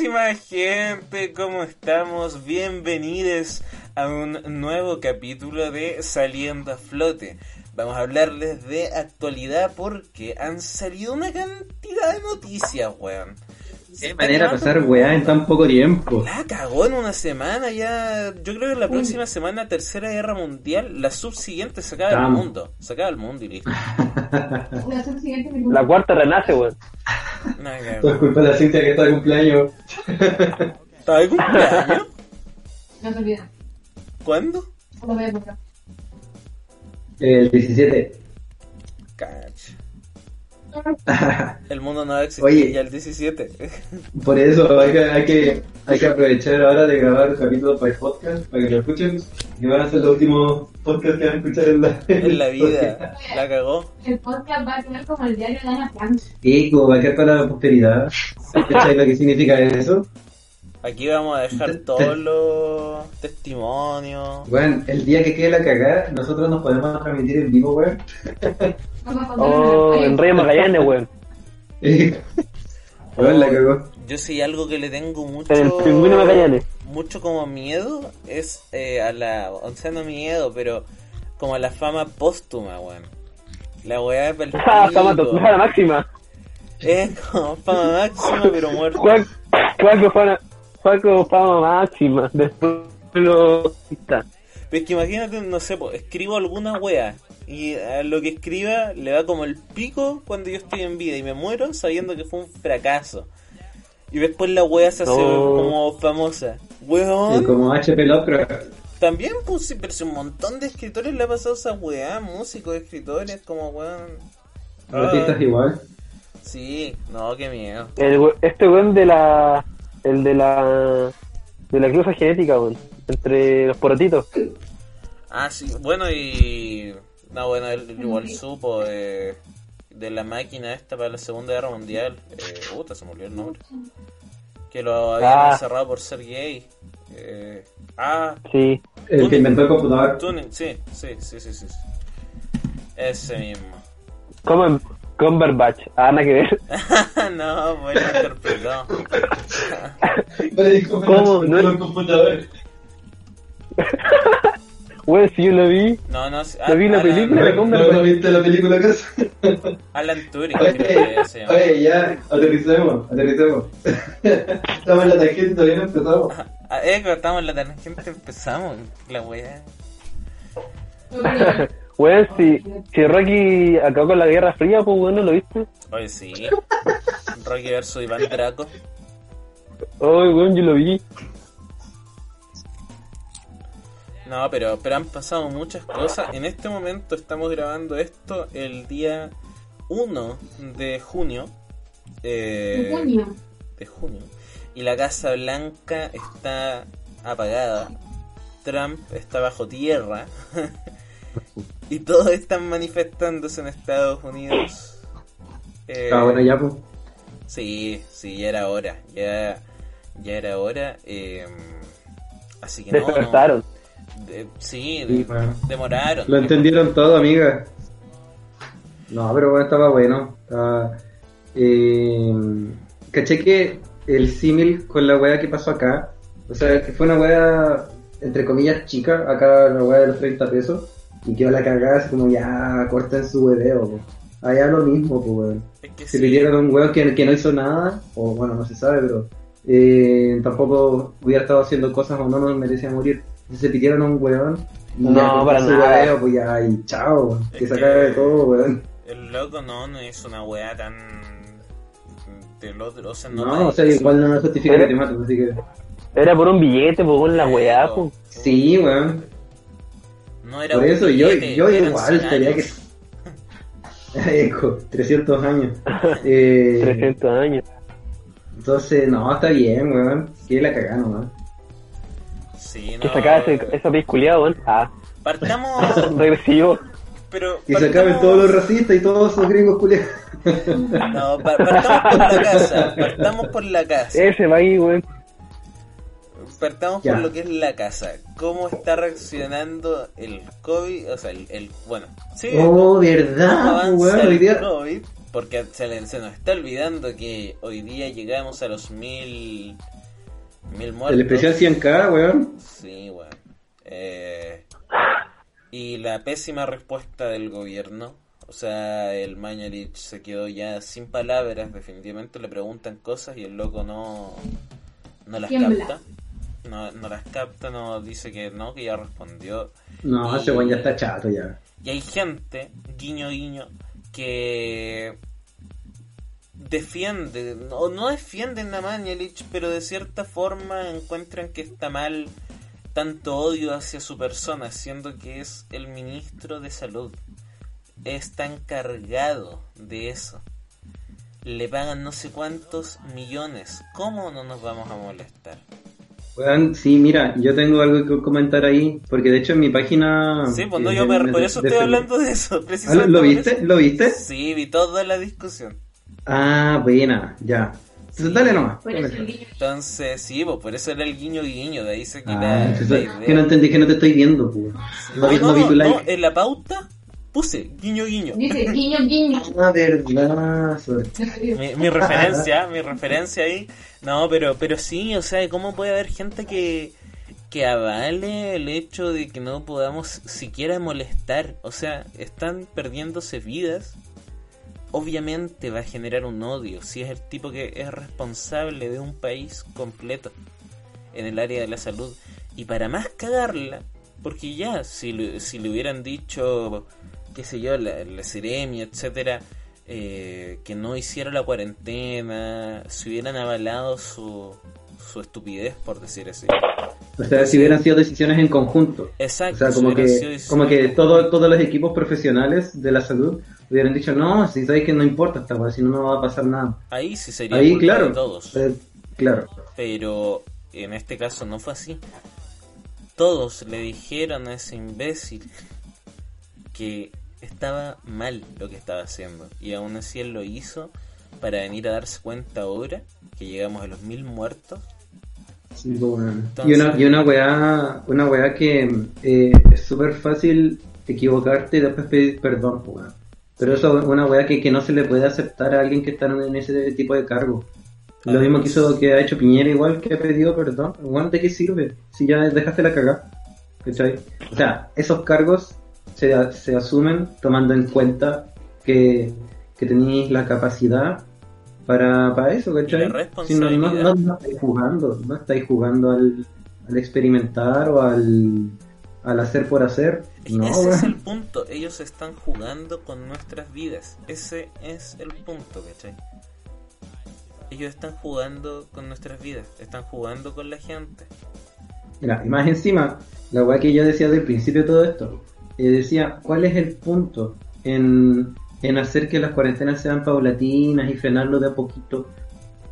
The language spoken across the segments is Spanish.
Buenísima gente, ¿cómo estamos? Bienvenidos a un nuevo capítulo de Saliendo a Flote. Vamos a hablarles de actualidad porque han salido una cantidad de noticias, weón. Qué manera de pasar weá en tan poco tiempo. La cagó en una semana ya. Yo creo que la próxima semana, tercera guerra mundial, la subsiguiente se acaba el mundo. Se acaba el mundo y listo. La subsiguiente me La cuarta renace, weón. Todo es culpa de la Cintia que está de cumpleaños. ¿Estaba de cumpleaños? No se olvida. ¿Cuándo? Voy a. El 17. Cacho. El mundo no va a existir Oye. ya el 17. Por eso hay que, hay, que, hay que aprovechar ahora de grabar capítulos para el podcast, para que lo escuchen. Y van a ser los últimos podcasts que van a escuchar en la, en la vida. La cagó. El podcast va a quedar como el diario de Ana Frank. Y como va a quedar para la posteridad. ¿Cachai lo que significa eso? Aquí vamos a dejar todos los testimonios. Bueno, el día que quede la cagada, nosotros nos podemos transmitir en vivo, weón. Oh, en Reyes Magallanes, weón. Weón, la cagó. Yo sí algo que le tengo mucho... En el pingüino Magallanes. mucho como miedo es eh, a la, o sea, no miedo, pero como a la fama póstuma, weón. La weá es Ah, fama la máxima. Es como fama máxima, pero muerto. Juan, Juanco fama, Juanco fama máxima. Después lo está. Pero es que imagínate, no sé, po, escribo alguna weá y a lo que escriba le va como el pico cuando yo estoy en vida y me muero sabiendo que fue un fracaso. Y después la weá se hace Oh. como famosa. Y Weón, como HP Lovecraft. también sí, pero si un montón de escritores le ha pasado esa weá, músicos, escritores, como weón. Ah, Artistas igual. sí, no, qué miedo. El, we- este weón de la. El de la. De la cruza genética, weón. Entre los porotitos. Ah, sí, bueno, y. No, bueno, él igual supo de, de la máquina esta para la Segunda Guerra Mundial. Eh, puta, se me olvidó el nombre. Que lo habían Ah. encerrado por ser gay. Eh, ah, Sí. El que inventó el computador. Tuning, sí, sí, sí, sí, sí. Ese mismo. Como en Cumberbatch. Ah, nada que ver. no, bueno, interpretó. ¿Cómo? No es- el computador. Weón, si yo lo vi. No, no, Lo vi en la película. ¿No, ¿No, no viste la película acaso? Alan Turing, creo Oye, que se llama. oye, ya, aterricemos, aterricemos. Estamos en la tangente todavía no empezamos. Ah, eh, cortamos la tangente, empezamos. La wea. Weón, si, si Rocky acabó con la Guerra Fría, pues weón, ¿no lo viste? Oye, sí. Rocky versus Iván Draco. Ay, weón, yo lo vi. No, pero, pero han pasado muchas cosas. En este momento estamos grabando esto el día 1 de junio. eh, En junio. de junio. Y la Casa Blanca está apagada. Trump está bajo tierra. y todos están manifestándose en Estados Unidos. Eh, Ah, bueno, ya, pues. Sí, sí, ya era hora. Ya, ya era hora. eh, así que no. De- sí, Sí, de- bueno. demoraron. Lo entendieron todo, amiga. No, pero bueno, estaba bueno. Estaba, eh, caché que el símil con la wea que pasó acá, o sea, que fue una wea, entre comillas, chica, acá la wea de los 30 pesos, y quedó la cagada, así como ya corten su hueveo. po. Allá lo mismo, pues, weón. Es que Se sí. pidieron a un weón que, que no hizo nada, o bueno, no se sabe, pero eh, tampoco hubiera estado haciendo cosas o no nos merecía morir. Entonces se pidieron a un weón. No, ya para su nada. hueveo, pues ya, y chao, Es que se acabe todo, weón. El loco no, no es una weá tan. del otro. O sea, no. No, o sea, igual no me justifica que te maten, así que. Era por un billete, pues weón, la weá, pues. Sí, weón. No era Por un eso yo, billete, yo eran igual 100 tenía que. años. Eco, 300 años. Eh, 300 años. entonces, no, está bien, weón. Que la cagada nomás. Sí, no. Que sacaba ese, esa pis culiada, weón. Ah, Partamos. regresivo. Pero. Que se partamos- acaben todos los racistas y todos esos gringos culiados. No, pa- partamos por la casa. Partamos por la casa. Ese va ahí, weón. Partamos Ya. por lo que es la casa. ¿Cómo está reaccionando el COVID? O sea, el, el- bueno, sí, Oh, ¿cómo verdad, avanza weón, hoy el día. COVID? Porque se, le- se nos está olvidando que hoy día llegamos a los mil, mil muertos. El especial 100k, weón. Sí, bueno. Eh, y la pésima respuesta del gobierno. O sea, el Mañalich se quedó ya sin palabras. Definitivamente le preguntan cosas y el loco no, no las Tiembla. capta. No, no las capta, no dice que no, que ya respondió. No, ese ya está chato ya. Y hay gente, guiño guiño, que defiende, o no defienden a Mañalich, pero de cierta forma encuentran que está mal tanto odio hacia su persona, siendo que es el ministro de salud. Está encargado de eso. Le pagan no sé cuántos millones. ¿Cómo no nos vamos a molestar? Sí, mira, yo tengo algo que comentar ahí, porque de hecho en mi página... Sí, pues no, eh, yo me, por eso estoy hablando de eso, Ah, ¿Lo, precisamente. lo viste? eso. ¿Lo viste? Sí, vi toda la discusión. Ah, buena, ya. Entonces, dale nomás. Entonces, sí, pues por eso era el guiño guiño, de ahí se quita Ah, la entonces, idea. que no entendí que no te estoy viendo, pues. No, No, vi- no, no vi tu no, like. en la pauta puse guiño guiño. Dice guiño, guiño. Ah, verdad. Mi, mi referencia, mi referencia ahí. No, pero, pero sí, o sea, ¿cómo puede haber gente que, que avale el hecho de que no podamos siquiera molestar? O sea, están perdiéndose vidas. Obviamente va a generar un odio si es el tipo que es responsable de un país completo en el área de la salud. Y para más cagarla, porque ya, si, le- si le hubieran dicho, qué sé yo, la, la Ceremi, etcétera, eh, que no hiciera la cuarentena, si hubieran avalado su, su estupidez, por decir así. O sea, si hubieran sido decisiones en conjunto. Exacto, O sea, como que, como que todo, todos los equipos profesionales de la salud hubieran dicho, no, si sabéis que no importa esta si no, no va a pasar nada. Ahí sí sería Ahí, culpa claro. de todos. Eh, claro. Pero en este caso no fue así. Todos le dijeron a ese imbécil que estaba mal lo que estaba haciendo. Y aún así él lo hizo para venir a darse cuenta ahora que llegamos a los mil muertos. Sí, pues, bueno. Entonces- Y una, y una weá, una weá que eh, es súper fácil equivocarte y después pedir perdón, pues. Pero eso es una weá que, que no se le puede aceptar a alguien que está en ese tipo de cargo. Lo Ah, mismo que pues. hizo que ha hecho Piñera igual que ha pedido perdón. Bueno, ¿de qué sirve? Si ya dejaste la cagada. ¿Cachai? O sea, esos cargos se, se asumen tomando en cuenta que, que tenéis la capacidad para, para eso, ¿cachai? Si no, no, no, no estáis jugando, no estáis jugando al, al experimentar o al, al hacer por hacer. No, ese es el punto. Ellos están jugando con nuestras vidas. Ese es el punto, ¿cachai? Ellos están jugando con nuestras vidas. Están jugando con la gente. Mira, y más encima, la weá que yo decía del principio de todo esto, eh, decía, ¿cuál es el punto en, en hacer que las cuarentenas sean paulatinas y frenarlo de a poquito?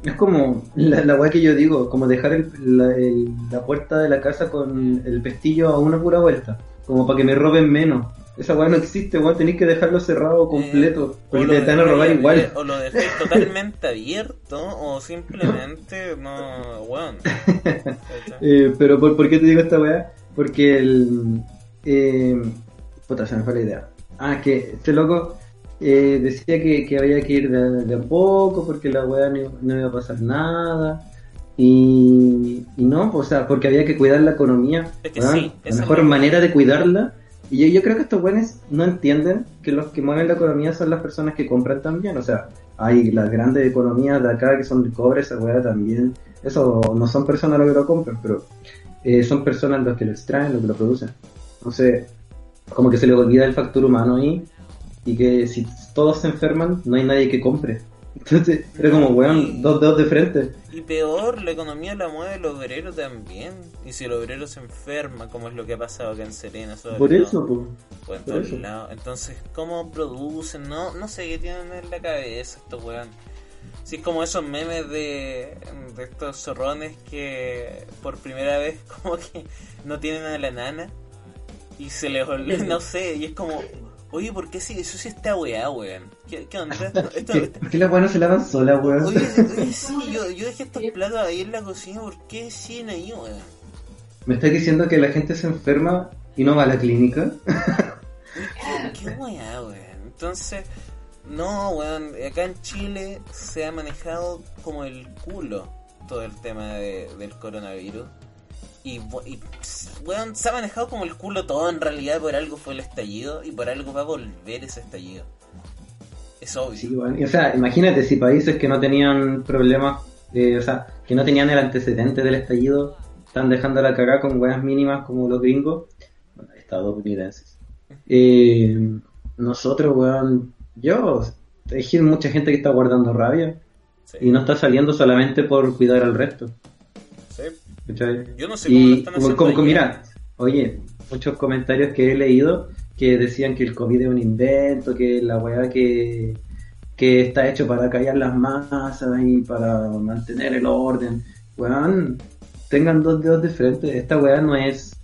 Es como la, la weá que yo digo, como dejar el- la, el- la puerta de la casa con el pestillo a una pura vuelta, como para que me roben menos. Esa weá no existe, weón, tenéis que dejarlo cerrado completo, Eh, porque o te van a robar igual. O lo dejáis totalmente abierto. O simplemente no. Weón. Eh, pero ¿por, por qué te digo esta weá? Porque el... Eh, puta, se me fue la idea. Ah, que este loco eh, decía que, que había que ir de, de a poco porque la weá no, no iba a pasar nada. Y, y no, o sea, porque había que cuidar la economía. Es que sí, la mejor manera de cuidarla. Y yo, yo creo que estos buenos no entienden que los que mueven la economía son las personas que compran también. O sea, hay las grandes economías de acá que son de cobre, esa weá también. Eso no son personas los que lo compran, pero eh, son personas los que lo extraen, los que lo producen. Entonces, como que se les olvida el factor humano ahí y que si todos se enferman, no hay nadie que compre. Entonces, era como, weón, dos dedos de frente. Y peor, la economía la mueve el obrero también. Y si el obrero se enferma, como es lo que ha pasado acá en Serena, sobre Por todo, eso, pues. por eso. lados. Entonces, ¿cómo producen? No, no sé qué tienen en la cabeza estos weón. Sí, es como esos memes de, de estos zorrones que por primera vez como que no tienen a la nana y se les olvida, no sé, y es como, Oye, ¿por qué si eso sí está weá, weón? ¿Qué, qué onda? Esto, esto- ¿Qué- ¿Por qué las weas no se lavan solas, weón? Oye, oye, sí, yo, yo dejé estos platos ahí en la cocina, ¿por qué siguen ahí, weón? ¿Me estás diciendo que la gente se enferma y no va a la clínica? ¿Qué, qué weá, weón? Entonces, no, weón, acá en Chile se ha manejado como el culo todo el tema de- del coronavirus. Y, y, weón, se ha manejado como el culo todo en realidad, por algo fue el estallido y por algo va a volver ese estallido. Es obvio. Sí, weón. Y, O sea, imagínate si países que no tenían problemas, eh, o sea, que no tenían el antecedente del estallido, están dejando la cagada con weas mínimas como los gringos, bueno, estadounidenses. Eh, nosotros, weón, yo, hay mucha gente que está guardando rabia Sí. y no está saliendo solamente por cuidar al resto. Yo no sé cómo lo Y están como, haciendo como- como- allá. mira, oye, muchos comentarios que he leído que decían que el COVID es un invento, que la weá que, que está hecho para callar las masas y para mantener el orden. Weón, tengan dos dedos de frente, esta weá no es,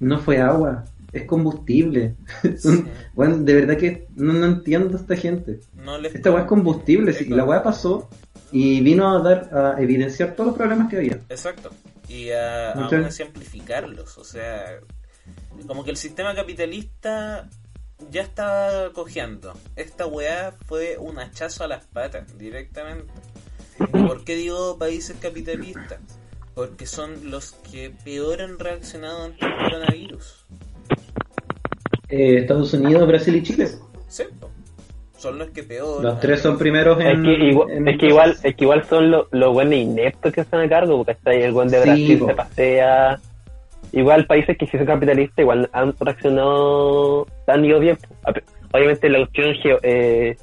no fue agua, es combustible. Sí. De verdad que no, no entiendo a esta gente. No Esta weá es combustible, sí, la weá pasó y vino a dar, a evidenciar todos los problemas que había. Exacto. Y a, aún así amplificarlos. O sea, como que el sistema capitalista ya está cojeando. Esta weá fue un hachazo a las patas directamente. ¿Y por qué digo países capitalistas? Porque son los que peor han reaccionado ante el coronavirus. Eh, Estados Unidos, Brasil y Chile. Sí, po. Son los que peor. Los tres son primeros Es en. que igual, en es que igual, es que igual son los los buenos ineptos que están a cargo, porque está ahí el buen de Sí, Brasil po. se pasea. Igual países que sí son capitalistas, igual han reaccionado, han ido bien. Obviamente la cuestión geo- eh,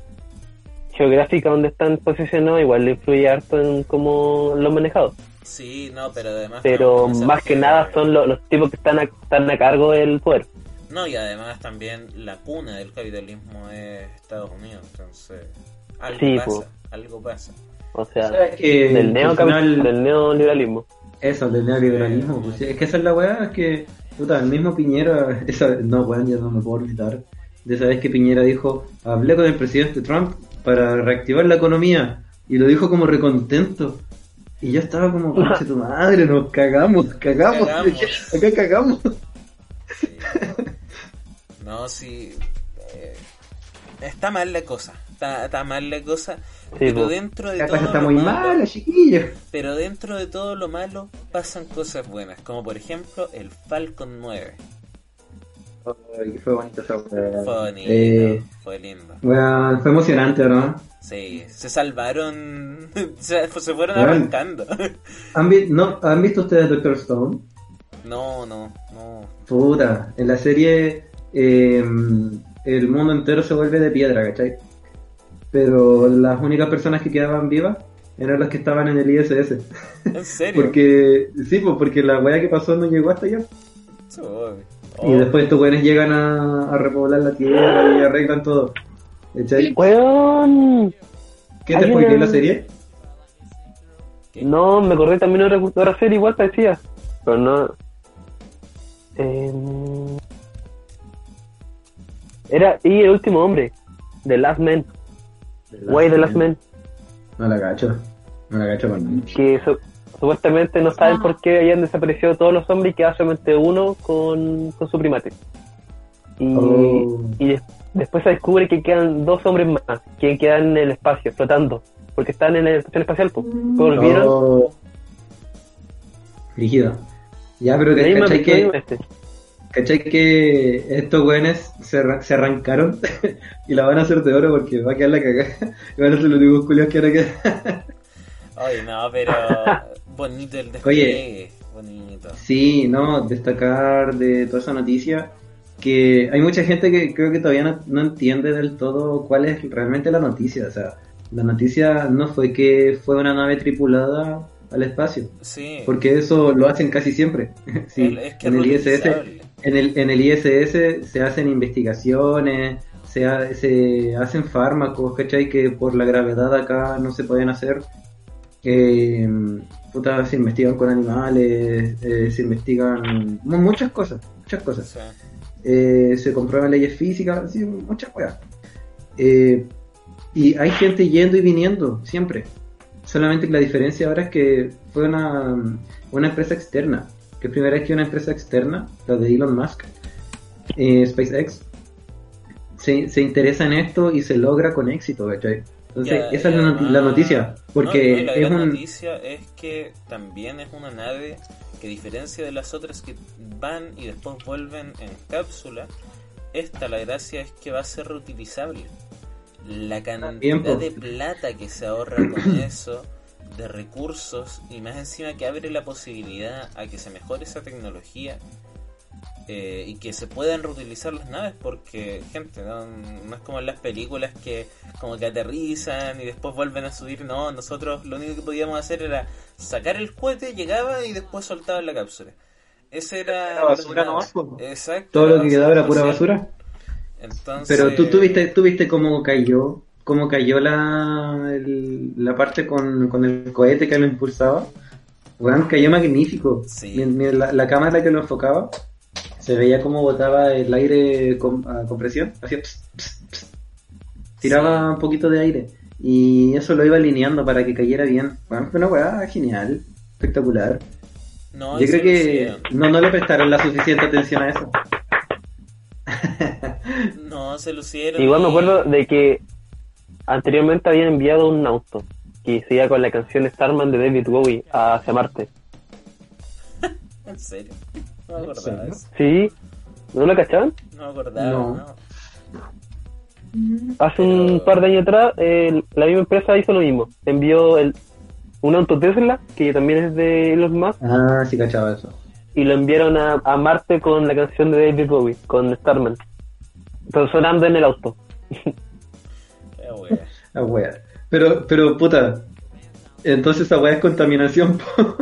geográfica donde están posicionados igual le influye harto en cómo lo han manejado. Sí, no, pero además. Pero no, más que nada son lo- los tipos que están a, están a cargo del poder. No, y además también la cuna del capitalismo es Estados Unidos, entonces algo Sí, pasa, po. algo pasa. O sea, ¿Sabes que del, del neoliberalismo. Eso, del neoliberalismo. Pues, sí, es que esa es la weá, es que, puta, el mismo Piñera, esa, no, weón, ya no me puedo olvidar de esa vez que Piñera dijo, hablé con el presidente Trump para reactivar la economía, y lo dijo como recontento. Y yo estaba como, conche tu madre, nos cagamos, cagamos, Cagamos. acá cagamos. Sí. No, sí. eh, está mal la cosa. Está, está mal la cosa. pero po. dentro de La todo cosa está lo muy malo, mala, chiquillos. pero dentro de todo lo malo pasan cosas buenas, como por ejemplo el Falcon 9. Ay, que fue bonito esa. Fue bonito, Eh, fue lindo. weón, fue emocionante, ¿no? Sí, se salvaron, se, se fueron Bueno. arrancando. ¿Han, vi- no, ¿Han visto ustedes Doctor Stone? No, no, no. Puta, en la serie eh, el mundo entero se vuelve de piedra, ¿cachai? Pero las únicas personas que quedaban vivas eran las que estaban en el ISS. En serio. Porque, sí, pues porque la weá que pasó no llegó hasta allá. Oh, Y después estos weones llegan a, a repoblar la tierra y arreglan todo. ¿Cachai? ¡Weón! ¿Qué te una- la serie? ¿Qué? No, me acordé también de otra- otra serie igual parecía. Pero no. Em, Era y el último hombre. The Last Man. Way The Last Man. No la cacho. No la cacho con. Que su- supuestamente no saben por qué habían desaparecido todos los hombres y queda solamente uno con, con su primate. Y, Oh. y des- después se descubre que quedan dos hombres más que quedan en el espacio, flotando. Porque están en la estación espacial. pues. Volvieron. Oh. Rígido. Ya, pero de ahí me ¿cachai aplicó que, este. ¿Cachai que estos weones se, se arrancaron y la van a hacer de oro porque va a quedar la cagada? Y van a ser los únicos culios que ahora quedan. Ay, no, pero bonito el despliegue. Bonito. Sí, no, destacar de toda esa noticia que hay mucha gente que creo que todavía no, no entiende del todo cuál es realmente la noticia. O sea, la noticia no fue que fue una nave tripulada al espacio, Sí. porque eso lo hacen casi siempre. Sí, El- es que en el ISS. En el, en el ISS se hacen investigaciones, se, ha- se hacen fármacos, ¿cachai? Que por la gravedad acá no se pueden hacer. Eh, puta, se investigan con animales, eh, se investigan mu- muchas cosas, muchas cosas. Sí. eh, se comprueban leyes físicas, así, muchas weas. Eh, y hay gente yendo y viniendo, siempre. Solamente que la diferencia ahora es que fue una, una empresa externa, que es primera vez que una empresa externa, la de Elon Musk, eh, SpaceX, se, se interesa en esto y se logra con éxito, ¿cachai? Entonces, Ya, esa es la, la noticia, porque No, no, y la es gran un... noticia es que también es una nave que a diferencia de las otras que van y después vuelven en cápsula, esta la gracia es que va a ser reutilizable. La cantidad de plata que se ahorra con eso, de recursos y más encima que abre la posibilidad a que se mejore esa tecnología eh, y que se puedan reutilizar las naves porque gente no, no es como en las películas que como que aterrizan y después vuelven a subir no nosotros lo único que podíamos hacer era sacar el cohete llegaba y después soltaba la cápsula ese era Era basura la- nomás, po. exacto Todo la lo que quedaba era pura basura. entonces Pero tú, tú viste, tú viste cómo cayó, cómo cayó la, el- la parte con, con el cohete que lo impulsaba. Weón, cayó magnífico. Sí. La, la cámara que lo enfocaba, se veía cómo botaba el aire con, a compresión, hacía ps, ps, ps. tiraba un poquito de aire. Y eso lo iba alineando para que cayera bien. Weón, fue una weá genial, espectacular. no, Yo creo que no, no le prestaron la suficiente atención a eso. no se lucieron Igual me acuerdo de que anteriormente habían enviado un auto que se iba con la canción Starman de David Bowie hacia Marte. en serio no me acordaba eso ¿Sí? ¿No lo cachaban? no me acordaba No. no. Hace un par de años atrás, eh, la misma empresa hizo lo mismo. Envió el, un auto Tesla, que también es de Elon Musk, Ah, sí cachaba eso. y lo enviaron a, a Marte con la canción de David Bowie, con Starman. Pero sonando en el auto. La wea. La wea. Pero, pero, puta. Entonces esa wea es contaminación.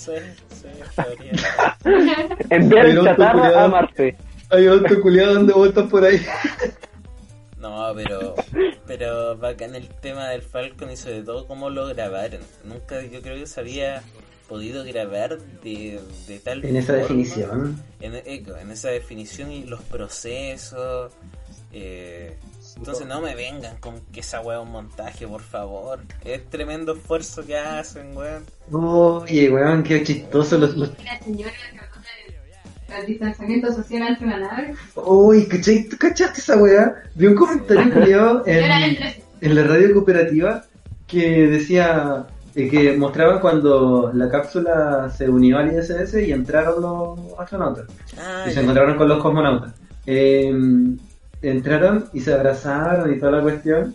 Sí, sí, chatarra culiao. a Marte. Hay otro culiado dando vueltas por ahí. No, pero, pero bacán el tema del Falcon y sobre todo cómo lo grabaron. Nunca yo creo que se había podido grabar de, de tal En esa forma. definición. En, eco, en esa definición y los procesos. eh, entonces no me vengan con que esa weá es un montaje, por favor. Es tremendo esfuerzo que hacen, weón. Oye, weón, qué chistoso los... los... La señora que habló del distanciamiento social entre la nave. Uy, ¿cachai? ¿Tú cachaste esa weá? Vi un comentario en, en la radio cooperativa que decía eh, que mostraba cuando la cápsula se unió al ISS y entraron los astronautas. Ah, y se encontraron con los cosmonautas. Eh, entraron y se abrazaron y toda la cuestión.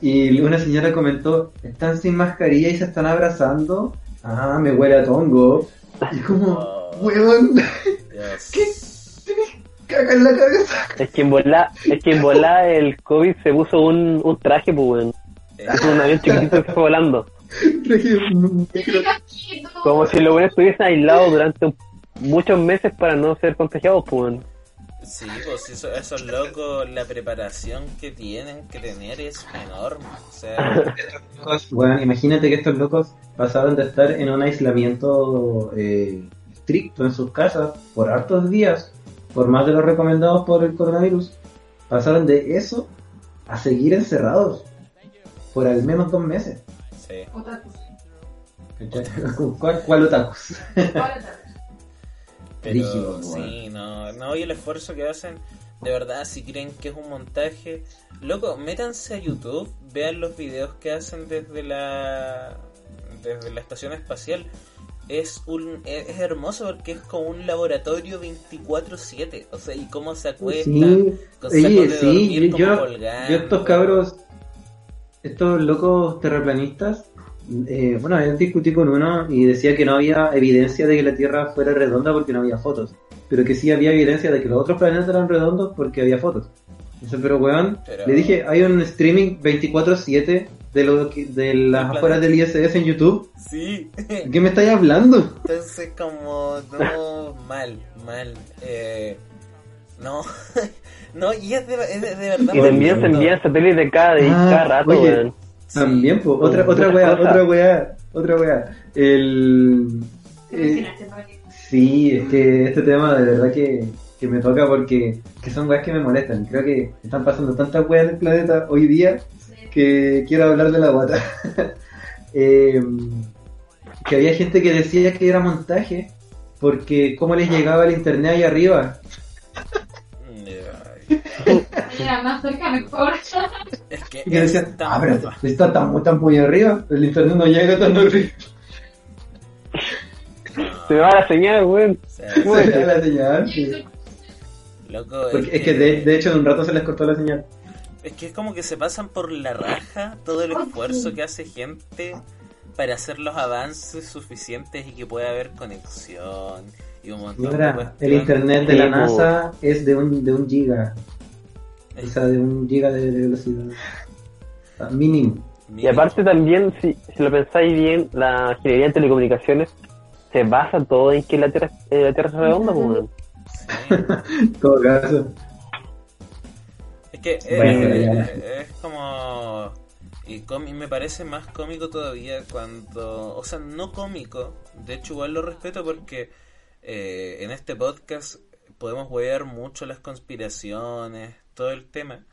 Y una señora comentó, están sin mascarilla y se están abrazando. Ah, me huele a tongo. Y como, Oh. weón, Dios. ¿Qué? caga en la cabeza. Es que en volá, es que en volá el COVID se puso un, un traje, pues, weón. Eh, Es un avión chiquitito que fue volando. Como si los buenos estuviesen aislados durante muchos meses para no ser contagiados, pues, weón. Sí, pues eso- esos locos, la preparación que tienen que tener es enorme. O sea, Bueno, imagínate que estos locos pasaron de estar en un aislamiento eh, estricto en sus casas por hartos días, por más de los recomendados por el coronavirus, pasaron de eso a seguir encerrados por al menos dos meses. sí. Otakus. ¿Cachai? ¿Cuál, cuál otakus? Ahora Pero Rígido, sí, no, no, y el esfuerzo que hacen, de verdad, si creen que es un montaje, loco, métanse a YouTube, vean los videos que hacen desde la desde la estación espacial. Es un es, hermoso porque es como un laboratorio 24/7, o sea, y cómo se acuestan Sí, sacos de sí, dormir como yo, yo estos cabros, estos locos terraplanistas, eh, bueno, yo discutí con uno y decía que no había evidencia de que la Tierra fuera redonda porque no había fotos, pero que sí había evidencia de que los otros planetas eran redondos porque había fotos. Dice, pero weón, Pero- le dije, hay un streaming 24/7 de, lo que- de las afueras del ISS en YouTube. Sí. ¿De ¿Qué me estáis hablando? Entonces como no mal, mal. Eh, no, no, y es de, es de, de verdad. Y también se bonito. envían satélites cada, de- Ah, cada rato, oye. weón. Sí. También, pues, otra, otra weá, otra weá, otra weá. El... Eh. Sí, es que este tema de verdad que que me toca porque que son weas que me molestan. Creo que están pasando tantas weas en el planeta hoy día que quiero hablar de la guata. Eh, que había gente que decía que era montaje porque cómo les llegaba el internet ahí arriba. Era más cerca mejor. Es que Y que decían, está ah, pero está tan, tan muy arriba, el internet no llega tan arriba. Se va la señal, weón. Se da la señal. sí. loco, Porque es que de, de hecho de un rato se les cortó la señal. Es que es como que se pasan por la raja todo el esfuerzo que hace gente para hacer los avances suficientes y que pueda haber conexión y un montón de Mira, el internet de la. NASA es de un, de un giga. O sea, de un giga de, de velocidad. O sea, mínimo. Y aparte también, si, si lo pensáis bien, la ingeniería en telecomunicaciones se basa todo en que la Tierra, eh, la tierra es redonda. Sí. Todo caso. Es que eh, Bueno, eh, eh, es como... Y, com- y me parece más cómico todavía cuando... O sea, no cómico. De hecho, igual lo respeto porque eh, en este podcast podemos huear mucho las conspiraciones, todo el tema.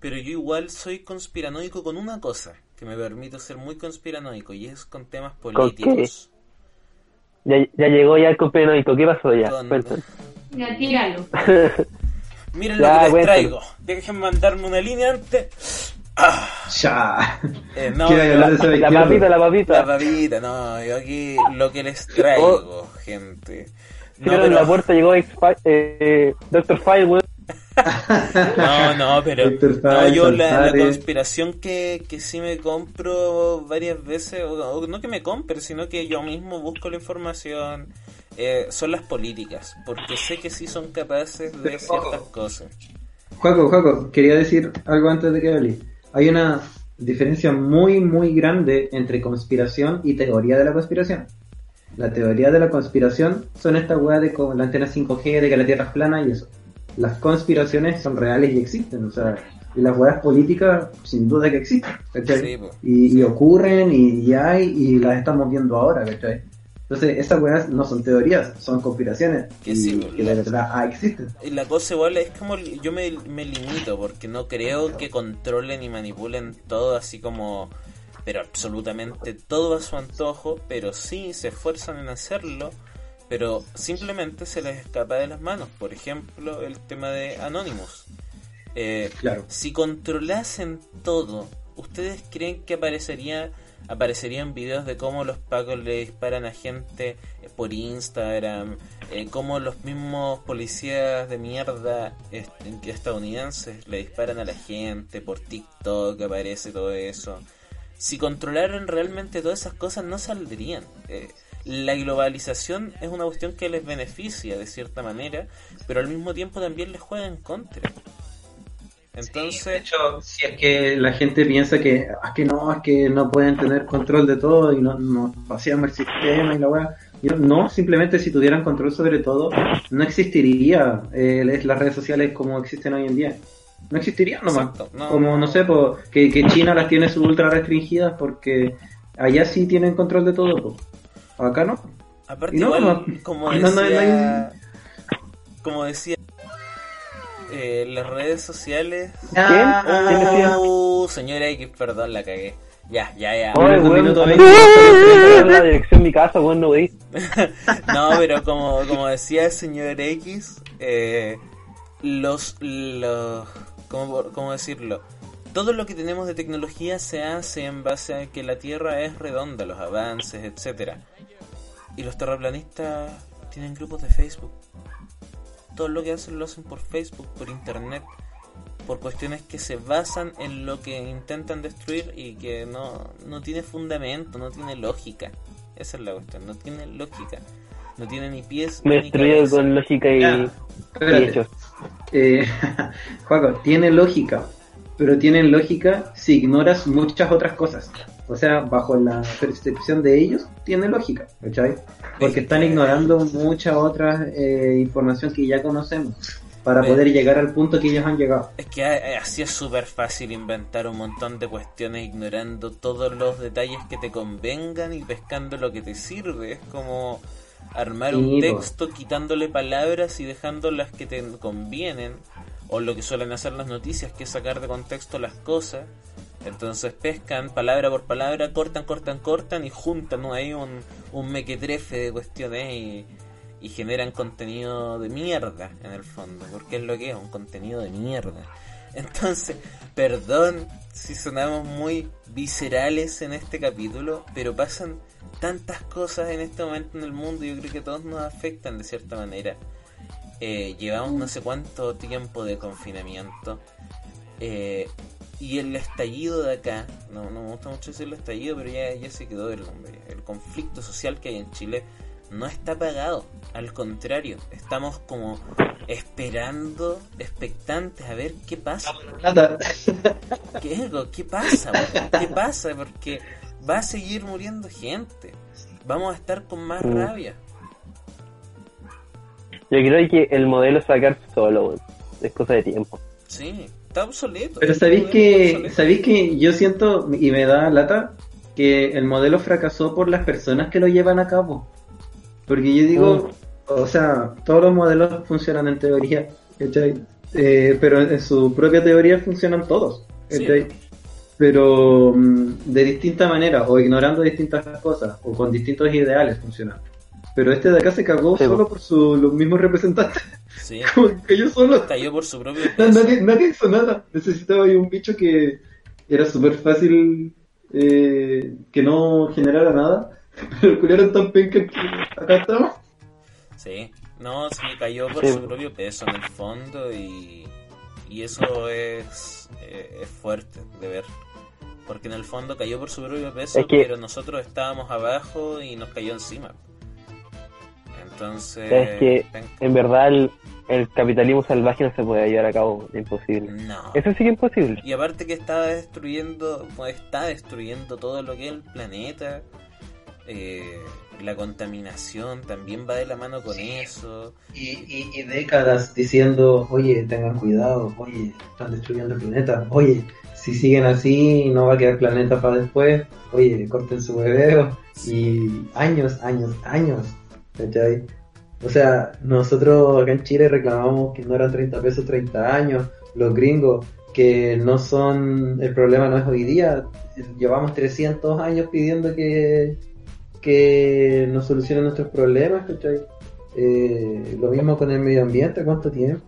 Pero yo igual soy conspiranoico con una cosa, que me permite ser muy conspiranoico, y es con temas qué? políticos. Ya, ya llegó ya el copenoico, ¿qué pasó ya? Con-. Ya, tíralo. Miren Ya, lo que les cuéntame. traigo. Dejen mandarme una línea antes. Ah, Ya. eh, no, pero- hablar de ese La papita, la La papita. babita, no, yo aquí lo que les traigo, gente. No, Tiraron pero, la puerta, llegó X-Fi- eh, Doctor File, weón. no, no, pero no, yo la, conspiración que, que sí me compro varias veces, o, o no que me compre, sino que yo mismo busco la información, eh, son las políticas, porque sé que sí son capaces de Pero, ciertas cosas. Juaco, Juaco, quería decir algo antes de que hable. Hay una diferencia muy, muy grande entre conspiración y teoría de la conspiración. La teoría de la conspiración son estas weas de como la antena 5G, de que la Tierra es plana y eso. Las conspiraciones son reales y existen, o sea, y las weas políticas sin duda que existen, ¿cachai? Sí, po. y, Sí. y ocurren y, y hay y las estamos viendo ahora, ¿cachai? Entonces esas weas no son teorías, son conspiraciones Que y sí, po, que de verdad ah, existen. Y la cosa igual es como yo me, me limito porque no creo que controlen y manipulen todo así como pero absolutamente todo a su antojo, pero sí se esfuerzan en hacerlo, pero simplemente se les escapa de las manos. Por ejemplo, el tema de Anonymous. Eh, Claro. si controlasen todo, ¿ustedes creen que aparecería aparecerían videos de cómo los pacos le disparan a gente eh, por Instagram, eh, cómo los mismos policías de mierda est- estadounidenses le disparan a la gente por TikTok, aparece todo eso. Si controlaran realmente todas esas cosas no saldrían. Eh, la globalización es una cuestión que les beneficia de cierta manera, pero al mismo tiempo también les juega en contra. Entonces, de hecho, si es que la gente piensa que, ah, que no, es que no pueden tener control de todo y no, no vaciamos el sistema y la weá. No, simplemente si tuvieran control sobre todo, no existiría eh, es- las redes sociales como existen hoy en día. No existirían nomás. Exacto, no. como, no sé, po, que, que China las tiene sub ultra restringidas porque allá sí tienen control de todo. po. Acá no. Aparte, no, igual, no, como decía, como decía, eh, las redes sociales. Ah, ¿Quién decía? Oh, señora X, perdón, la cagué. Ya, ya, ya. Oye, weón, minuto la dirección de mi casa, weón, no veis. No, pero como, como decía el señor X, eh, los, los ¿cómo, cómo decirlo? Todo lo que tenemos de tecnología se hace en base a que la Tierra es redonda, los avances, etcétera. Y los terraplanistas tienen grupos de Facebook. Todo lo que hacen lo hacen por Facebook, por Internet, por cuestiones que se basan en lo que intentan destruir y que no, no tiene fundamento, no tiene lógica. Esa es la cuestión, no tiene lógica. No tiene ni pies ni destruido cabeza. con lógica y, y hechos. Eh, Juaco, tiene lógica, pero tiene lógica si ignoras muchas otras cosas. O sea, bajo la percepción de ellos, tiene lógica, ¿cachai? Porque están ignorando mucha otra eh, información que ya conocemos para Bien. poder llegar al punto que ellos han llegado. Es que eh, así es súper fácil inventar un montón de cuestiones ignorando todos los detalles que te convengan y pescando lo que te sirve. Es como armar Sí, un texto quitándole palabras y dejando las que te convienen, o lo que suelen hacer las noticias, que es sacar de contexto las cosas. Entonces pescan palabra por palabra, cortan, cortan, cortan y juntan ¿no? ahí un, un mequetrefe de cuestiones y, y generan contenido de mierda en el fondo, porque es lo que es, un contenido de mierda. Entonces, perdón si sonamos muy viscerales en este capítulo, pero pasan tantas cosas en este momento en el mundo yo creo que todos nos afectan de cierta manera. Eh, llevamos no sé cuánto tiempo de confinamiento eh, y el estallido de acá, no, no me gusta mucho decir el estallido, pero ya, ya se quedó el nombre. El conflicto social que hay en Chile no está apagado, al contrario, estamos como esperando, expectantes a ver qué pasa. ¿Qué, ¿Qué pasa? weón? ¿Qué pasa? Porque va a seguir muriendo gente. Vamos a estar con más Mm. rabia. Yo creo que el modelo sacar solo. Es cosa de tiempo. Sí, está obsoleto. Pero Este sabéis que, sabéis que yo siento, y me da lata, que el modelo fracasó por las personas que lo llevan a cabo. Porque yo digo, o sea, todos los modelos funcionan en teoría. Eh, pero en su propia teoría funcionan todos, Sí. Pero mm, de distinta manera, o ignorando distintas cosas, o con distintos ideales funcionan. Pero este de acá se cagó Sí, solo po. por su, los mismos representantes, Sí, como que yo solo. cayó por su propio peso. nadie, nadie hizo nada. Necesitaba ahí un bicho que era súper fácil eh, que no generara nada. Pero el culiao era tan penca que acá estamos. Sí, no, sí, cayó por Sí. su propio peso en el fondo y, y eso es, eh, es fuerte de ver. Porque en el fondo cayó por su propio peso, Es que- pero nosotros estábamos abajo y nos cayó encima. Entonces, Es que- penca. En verdad, el, el capitalismo salvaje no se puede llevar a cabo. Es imposible. no. Eso sí que es imposible. Y aparte que estaba destruyendo, pues, está destruyendo todo lo que es el planeta. Eh, la contaminación también va de la mano con eso. Y, y, y décadas diciendo, oye, tengan cuidado, oye, están destruyendo el planeta, oye, si siguen así no va a quedar planeta para después, oye, corten su bebé. Y años, años, años, ¿cachai? O sea, nosotros acá en Chile reclamamos que no eran 30 pesos 30 años, los gringos, que no son, el problema no es hoy día, llevamos 300 años pidiendo que, que nos solucionen nuestros problemas, ¿cachai? Eh, lo mismo con el medio ambiente, ¿cuánto tiempo?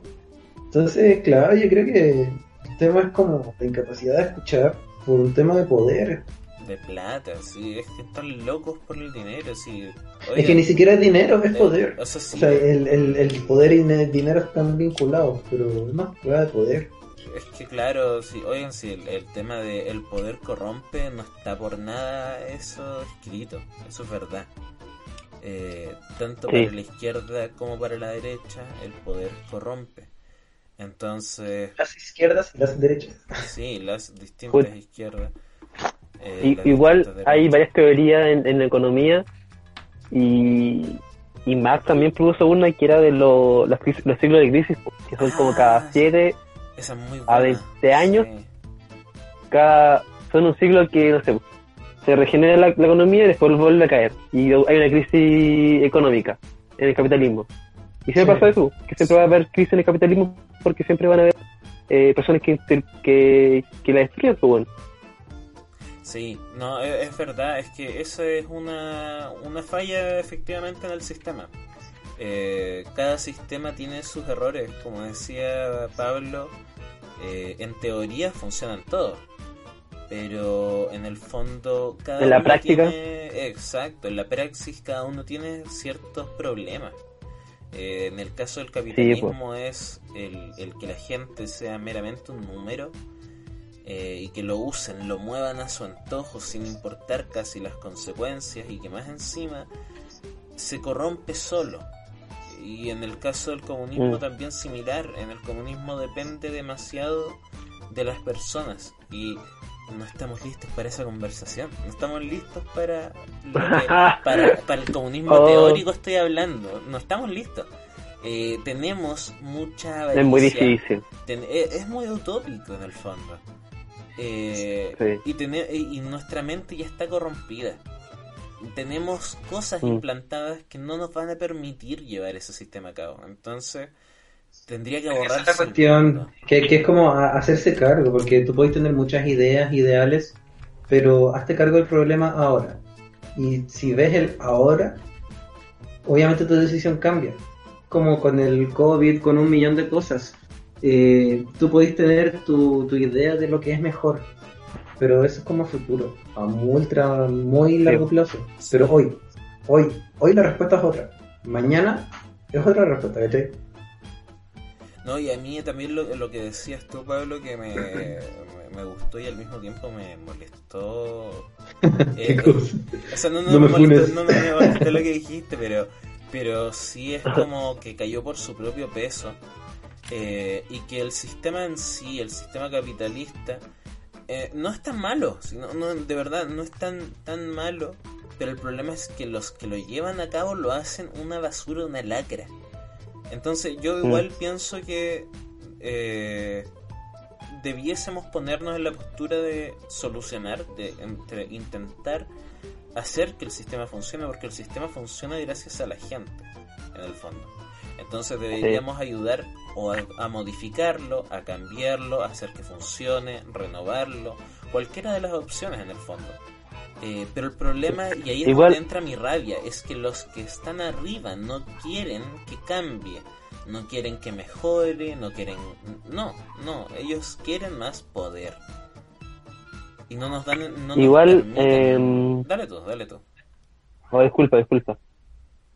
Entonces, claro, yo creo que el tema es como la incapacidad de escuchar por un tema de poder. De plata, sí, es que están locos por el dinero, sí. es que ni siquiera es dinero, es eh, poder. o sea, sí, O sea, el, el, el poder y el dinero están vinculados, pero es más prueba de poder. Es que claro, sí, oigan, si el, el tema de el poder corrompe, no está por nada eso escrito, eso es verdad. Eh, tanto Sí. para la izquierda como para la derecha, el poder corrompe. Entonces, Las izquierdas y las derechas. sí, las distintas Uy. izquierdas. eh, Y- las igual distintas hay varias teorías en, en economía y, y Marx también propuso una que era de lo- crisis- los ciclos de crisis, que son como Ah, cada sí. 7, Esa es muy a buena. 20 años. Sí. cada son un ciclo que, no sé, se regenera la, la economía y después vuelve a caer. Y hay una crisis económica en el capitalismo. Y siempre Sí. pasa eso, que siempre va a haber crisis en el capitalismo porque siempre van a haber eh, personas que, que, que la destruyen, pues bueno. Sí, no, e- es, verdad, es que eso es una, una falla efectivamente en el sistema. Eh, cada sistema tiene sus errores, como decía Pablo, eh, en teoría funcionan todos, pero en el fondo cada En la uno práctica. tiene- exacto, en la praxis cada uno tiene ciertos problemas. Eh, en el caso del capitalismo es el, el que la gente sea meramente un número eh, y que lo usen, lo muevan a su antojo sin importar casi las consecuencias y que más encima se corrompe solo. Y en el caso del comunismo Mm. también similar, en el comunismo depende demasiado de las personas y no estamos listos para esa conversación, no estamos listos para, que- para, para el comunismo Oh. teórico estoy hablando, no estamos listos. Eh, tenemos mucha Es muy avaricia, difícil. Ten- es, es muy utópico en el fondo. Eh, Sí. y, tener, y nuestra mente ya está corrompida. Tenemos cosas Mm. implantadas que no nos van a permitir llevar ese sistema a cabo. Entonces, tendría que Esa borrarse. es la el cuestión, que, que es como a- hacerse cargo, porque tú puedes tener muchas ideas, ideales, pero hazte cargo del problema ahora. Y si ves el ahora, obviamente tu decisión cambia. Como con el COVID, con un millón de cosas. Eh, tú podés tener tu, tu idea de lo que es mejor, pero eso es como futuro, a muy, ultra, muy largo plazo. Pero hoy, hoy, hoy la respuesta es otra. Mañana es otra respuesta, ¿cachai? No, y a mí también lo, lo que decías tú, Pablo, que me, me, me gustó y al mismo tiempo me molestó. ¿Qué Eh, cosa? O sea, no, no, No me molestó, no me molestó lo que dijiste, pero, pero sí es como que cayó por su propio peso. eh, y que el sistema en sí, el sistema capitalista, eh, no es tan malo. sino- no, de verdad, no es tan, tan malo. Pero el problema es que los que lo llevan a cabo lo hacen una basura, una lacra. Entonces yo igual pienso que eh, debiésemos ponernos en la postura de solucionar, de entre- intentar hacer que el sistema funcione, porque el sistema funciona gracias a la gente, en el fondo. Entonces deberíamos ayudar o a, a modificarlo, a cambiarlo, a hacer que funcione, renovarlo, cualquiera de las opciones en el fondo. Eh, pero el problema, y ahí es Igual- donde entra mi rabia, es que los que están arriba no quieren que cambie, no quieren que mejore, no quieren... No, no, ellos quieren más poder. Y no nos dan... No nos Igual, permiten- em, Dale tú, dale tú. Oh, disculpa, disculpa.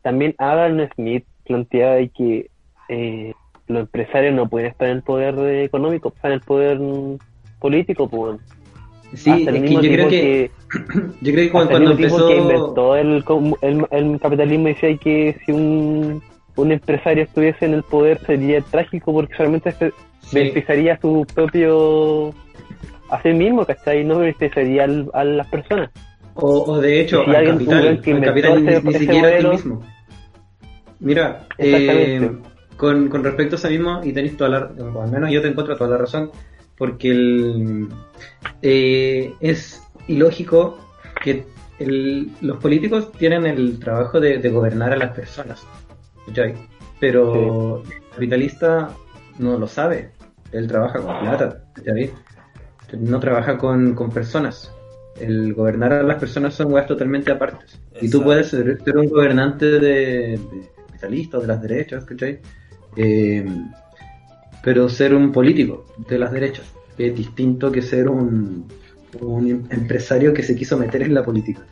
También Adam Smith planteaba de que eh, los empresarios no pueden estar en el poder económico, están en el poder político, pues. Sí, Hasta el es que mismo yo creo que, yo creo que cuando, el cuando mismo empezó que inventó el, el, el capitalismo decía que si un, un empresario estuviese en el poder sería trágico porque solamente se Sí. beneficiaría a su propio a sí mismo, ¿cachai? No beneficiaría al- a las personas. O, o de hecho, Si al capital, que al ni, ese- ni ese siquiera modelo. mismo. Mira, eh, con, con respecto a eso mismo, y tenéis toda la o al menos yo te encuentro toda la razón, porque el, eh, es ilógico que el- los políticos tienen el trabajo de, de gobernar a las personas, ¿cachai? Pero el capitalista no lo sabe, él trabaja con plata, ¿cachai? No trabaja con, con personas. El gobernar a las personas son weas totalmente apartes. Y tú puedes ser, ser un gobernante de, de de las derechas, ¿cachai? Eh, pero ser un político de las derechas es distinto que ser un, un em- empresario que se quiso meter en la política.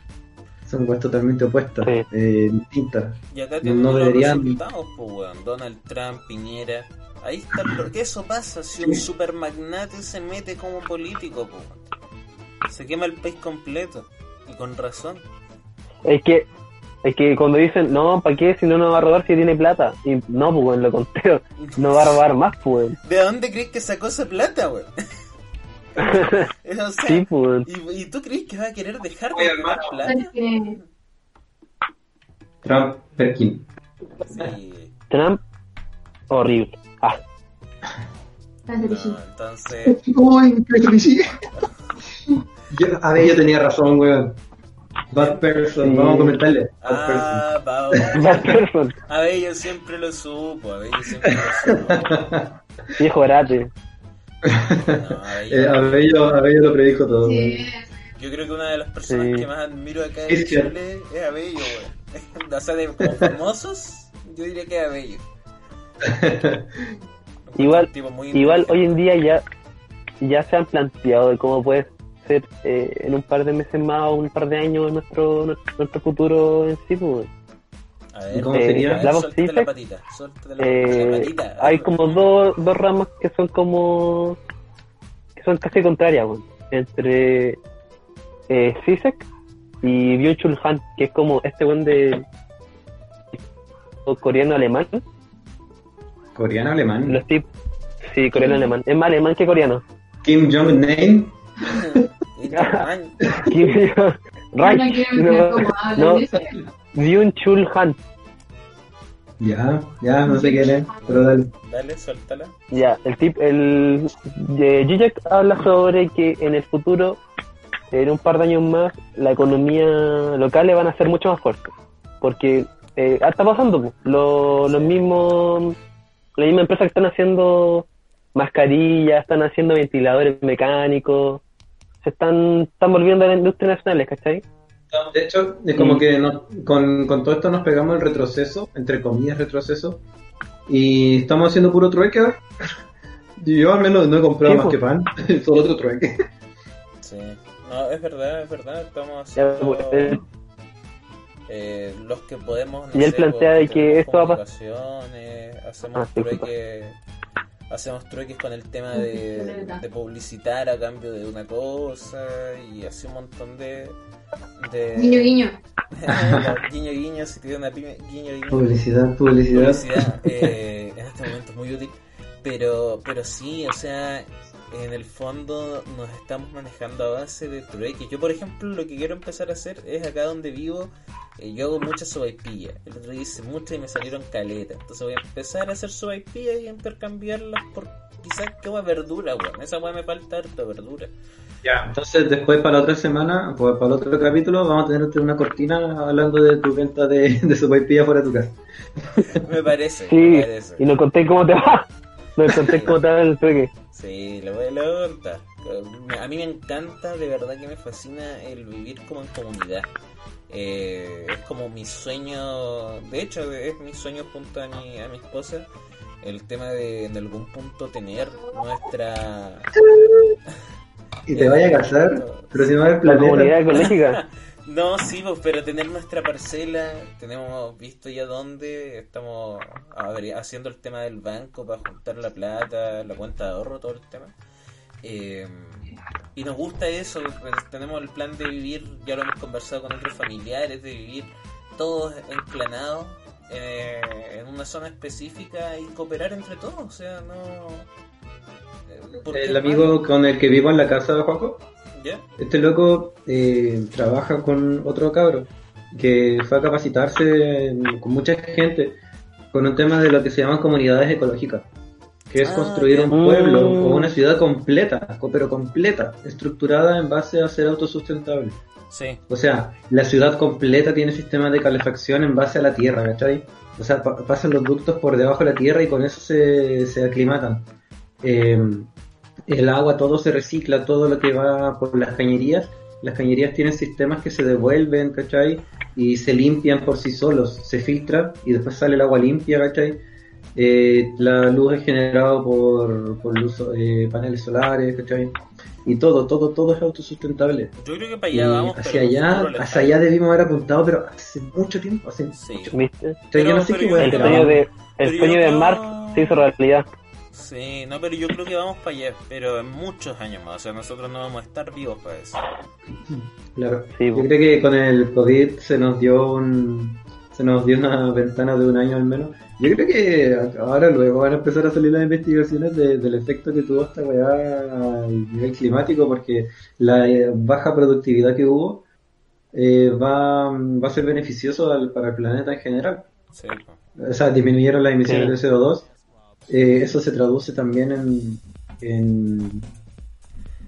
Son weas totalmente opuestas, Sí. eh, distintas. Y acá No tenemos los deberían- resultados, pues, weón. Donald Trump, Piñera. Ahí está. ¿Qué eso pasa si un super magnate se mete como político, pues? weón? Se quema el país completo. Y con razón. Es que, es que cuando dicen, no, ¿para qué? Si no nos va a robar si tiene plata. Y no, pues, lo contrario, no va a robar más, pues. ¿De dónde crees que sacó esa plata, weón? o sea, Sí, pues. ¿y, y tú crees que va a querer dejar de ganar plata? Trump, Perkin. Sí. Trump, horrible. Ah. No, entonces, Uy, qué felicidad. Yo, a ver, yo tenía razón, weón. Bad person, Sí. vamos a comentarle. Bad person. ah, Pablo. bad person, A ver, yo siempre lo supo, a ver, yo siempre lo supo. viejo grate. No, a ver, Eh, Abello, Abello lo predijo todo. Sí. Yo creo que una de las personas Sí. que más admiro acá en Cristian. Chile es Abello, weón. O sea, de como famosos, yo diría que es Abello. Igual- Igual hoy en día ya, ya se han planteado de cómo puede ser eh, en un par de meses más o un par de años nuestro nuestro, nuestro futuro en sí, pues. A ¿Y ver, cómo Eh, sería? la sí. patita, la, Eh, la patita. hay como dos, dos ramas que son como que son casi contrarias weón. entre eh, Sisek y Byung Chul Han que es como este buen de o coreano alemán Coreano alemán. los tip sí coreano alemán es más alemán que coreano Kim Jong Kim no. Byung Chul Han Ya, ya, no sé quién es, pero dale. Dale, suéltala. Ya, el tip, el Zizek habla sobre que en el futuro en un par de años más la economía local van a ser mucho más fuerte. Porque eh, ah, está pasando. Lo- los mismos, las mismas empresas que están haciendo mascarillas, están haciendo ventiladores mecánicos, se están, están volviendo a las industrias nacionales, ¿cachai? De hecho, es como Mm. que nos- con, con todo esto nos pegamos el retroceso, entre comillas retroceso, y estamos haciendo puro trueque. ahora. Yo al menos no he comprado más pues. que pan, solo otro trueque. Sí. No, es verdad, es verdad. Estamos Ya, haciendo pues, eh, eh, los que podemos. Y él sé, plantea pues, de que esto va a pas- comunicaciones, Hacemos Ah, trueques. Hacemos trueques con el tema de, de publicitar a cambio de una cosa y así un montón de. de Guiño, guiño. guiño, guiño, si tiene una pyme, guiño, guiño. Publicidad, publicidad. publicidad eh, en este momento es muy útil pero pero sí o sea en el fondo nos estamos manejando a base de trueque yo por ejemplo lo que quiero empezar a hacer es acá donde vivo eh, yo hago muchas sobaipillas el otro día hice muchas y me salieron caletas entonces voy a empezar a hacer sobaipillas y a intercambiarlas por quizás que una verdura weón esa weá me falta harta verdura Ya, entonces después para la otra semana, pues para el otro capítulo, vamos a tener una cortina hablando de tu venta de, de fuera de tu casa. me parece Sí, me parece y nos conté cómo te va. Nos conté cómo te va el trueque. Sí, lo voy, a contar. A mí me encanta, de verdad que me fascina el vivir como en comunidad. Eh, es como mi sueño, de hecho es mi sueño junto a mi, a mi esposa, el tema de en algún punto tener nuestra... Y te vaya a casar, pero si no hay La planeta. comunidad ecológica. No, sí, pues, pero tener nuestra parcela, tenemos visto ya dónde, estamos haciendo el tema del banco para juntar la plata, la cuenta de ahorro, todo el tema. Eh, y nos gusta eso, tenemos el plan de vivir, ya lo hemos conversado con otros familiares, de vivir todos enclanados eh, en una zona específica y cooperar entre todos, o sea, no... eh, ¿por qué El mal? amigo con el que vivo en la casa de Juaco, ¿Ya? este loco eh, trabaja con otro cabro que fue a capacitarse con mucha gente con un tema de lo que se llaman comunidades ecológicas, que es Ah, construir un pueblo Mm. o una ciudad completa, co- pero completa, estructurada en base a ser autosustentable. Sí, O sea, la ciudad completa tiene sistemas de calefacción en base a la tierra, ¿cachai? O sea, pa- pasan los ductos por debajo de la tierra y con eso se, se aclimatan. Eh, el agua, todo se recicla, todo lo que va por las cañerías. Las cañerías tienen sistemas que se devuelven, ¿cachai? Y se limpian por sí solos, se filtra y después sale el agua limpia, ¿cachai? Eh, la luz es generada por, por luz, eh, paneles solares, ¿cachai? Y todo, todo, todo es autosustentable. yo creo que para Y allá vamos. hacia allá, hacia allá debimos haber apuntado, pero hace mucho tiempo, hace Sí. mucho. ¿Viste? Pero- yo no sé qué yo El sueño de, el sueño de creo- Mark se hizo realidad. Sí, no, pero yo creo que vamos para allá, pero en muchos años más. O sea, nosotros no vamos a estar vivos para eso. Claro. Sí, Yo creo que con el COVID se nos dio un, se nos dio una ventana de un año al menos. Yo creo que ahora luego van a empezar a salir las investigaciones de- del efecto que tuvo esta weá al nivel climático, porque la eh, baja productividad que hubo eh, va, va a ser beneficioso al- para el planeta en general. Sí, o sea, disminuyeron las emisiones Sí. de CO2, eh, eso se traduce también en, en,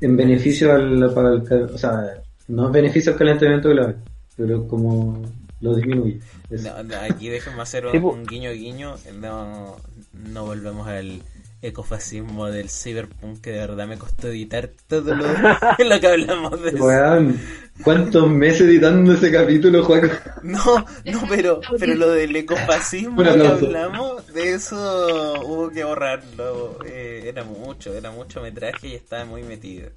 en beneficio al, para el, o sea, no es beneficio al calentamiento global, pero como lo disminuye. Es- No, no, aquí déjenme hacer un, Sí, po. un guiño guiño. No, no volvemos al ecofascismo del cyberpunk que de verdad me costó editar todo lo, lo que hablamos de eso. ¿cuántos meses editando ese capítulo, Juan? No, no, pero, pero lo del ecofascismo que hablamos, de eso hubo que borrarlo. Eh, era mucho, era mucho metraje y estaba muy metido.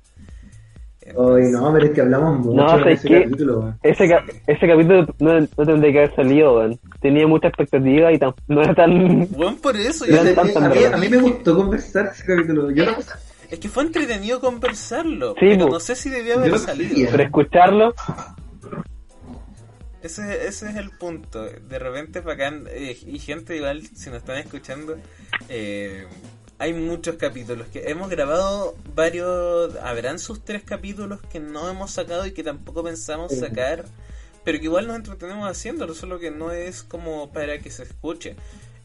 Ay, no, pero es que hablamos mucho No, en ¿sabes ese qué? capítulo. Ese, ca- ese capítulo no, no tendría que haber salido, weón. Tenía mucha expectativa y tan- no era tan... Bueno, por eso, yo a, tan- a mí- verdad. a mí me gustó conversar ese capítulo. Yo no, es que fue entretenido conversarlo, Sí, pero po. no sé si Yo haber salido. quería. Pero escucharlo, Ese, ese es el punto. De repente, bacán. eh, y gente, igual, si nos están escuchando, eh, hay muchos capítulos que hemos grabado. Varios. Habrán sus tres capítulos que no hemos sacado y que tampoco pensamos Sí. sacar. Pero que igual nos entretenemos haciéndolo, solo que no es como para que se escuche.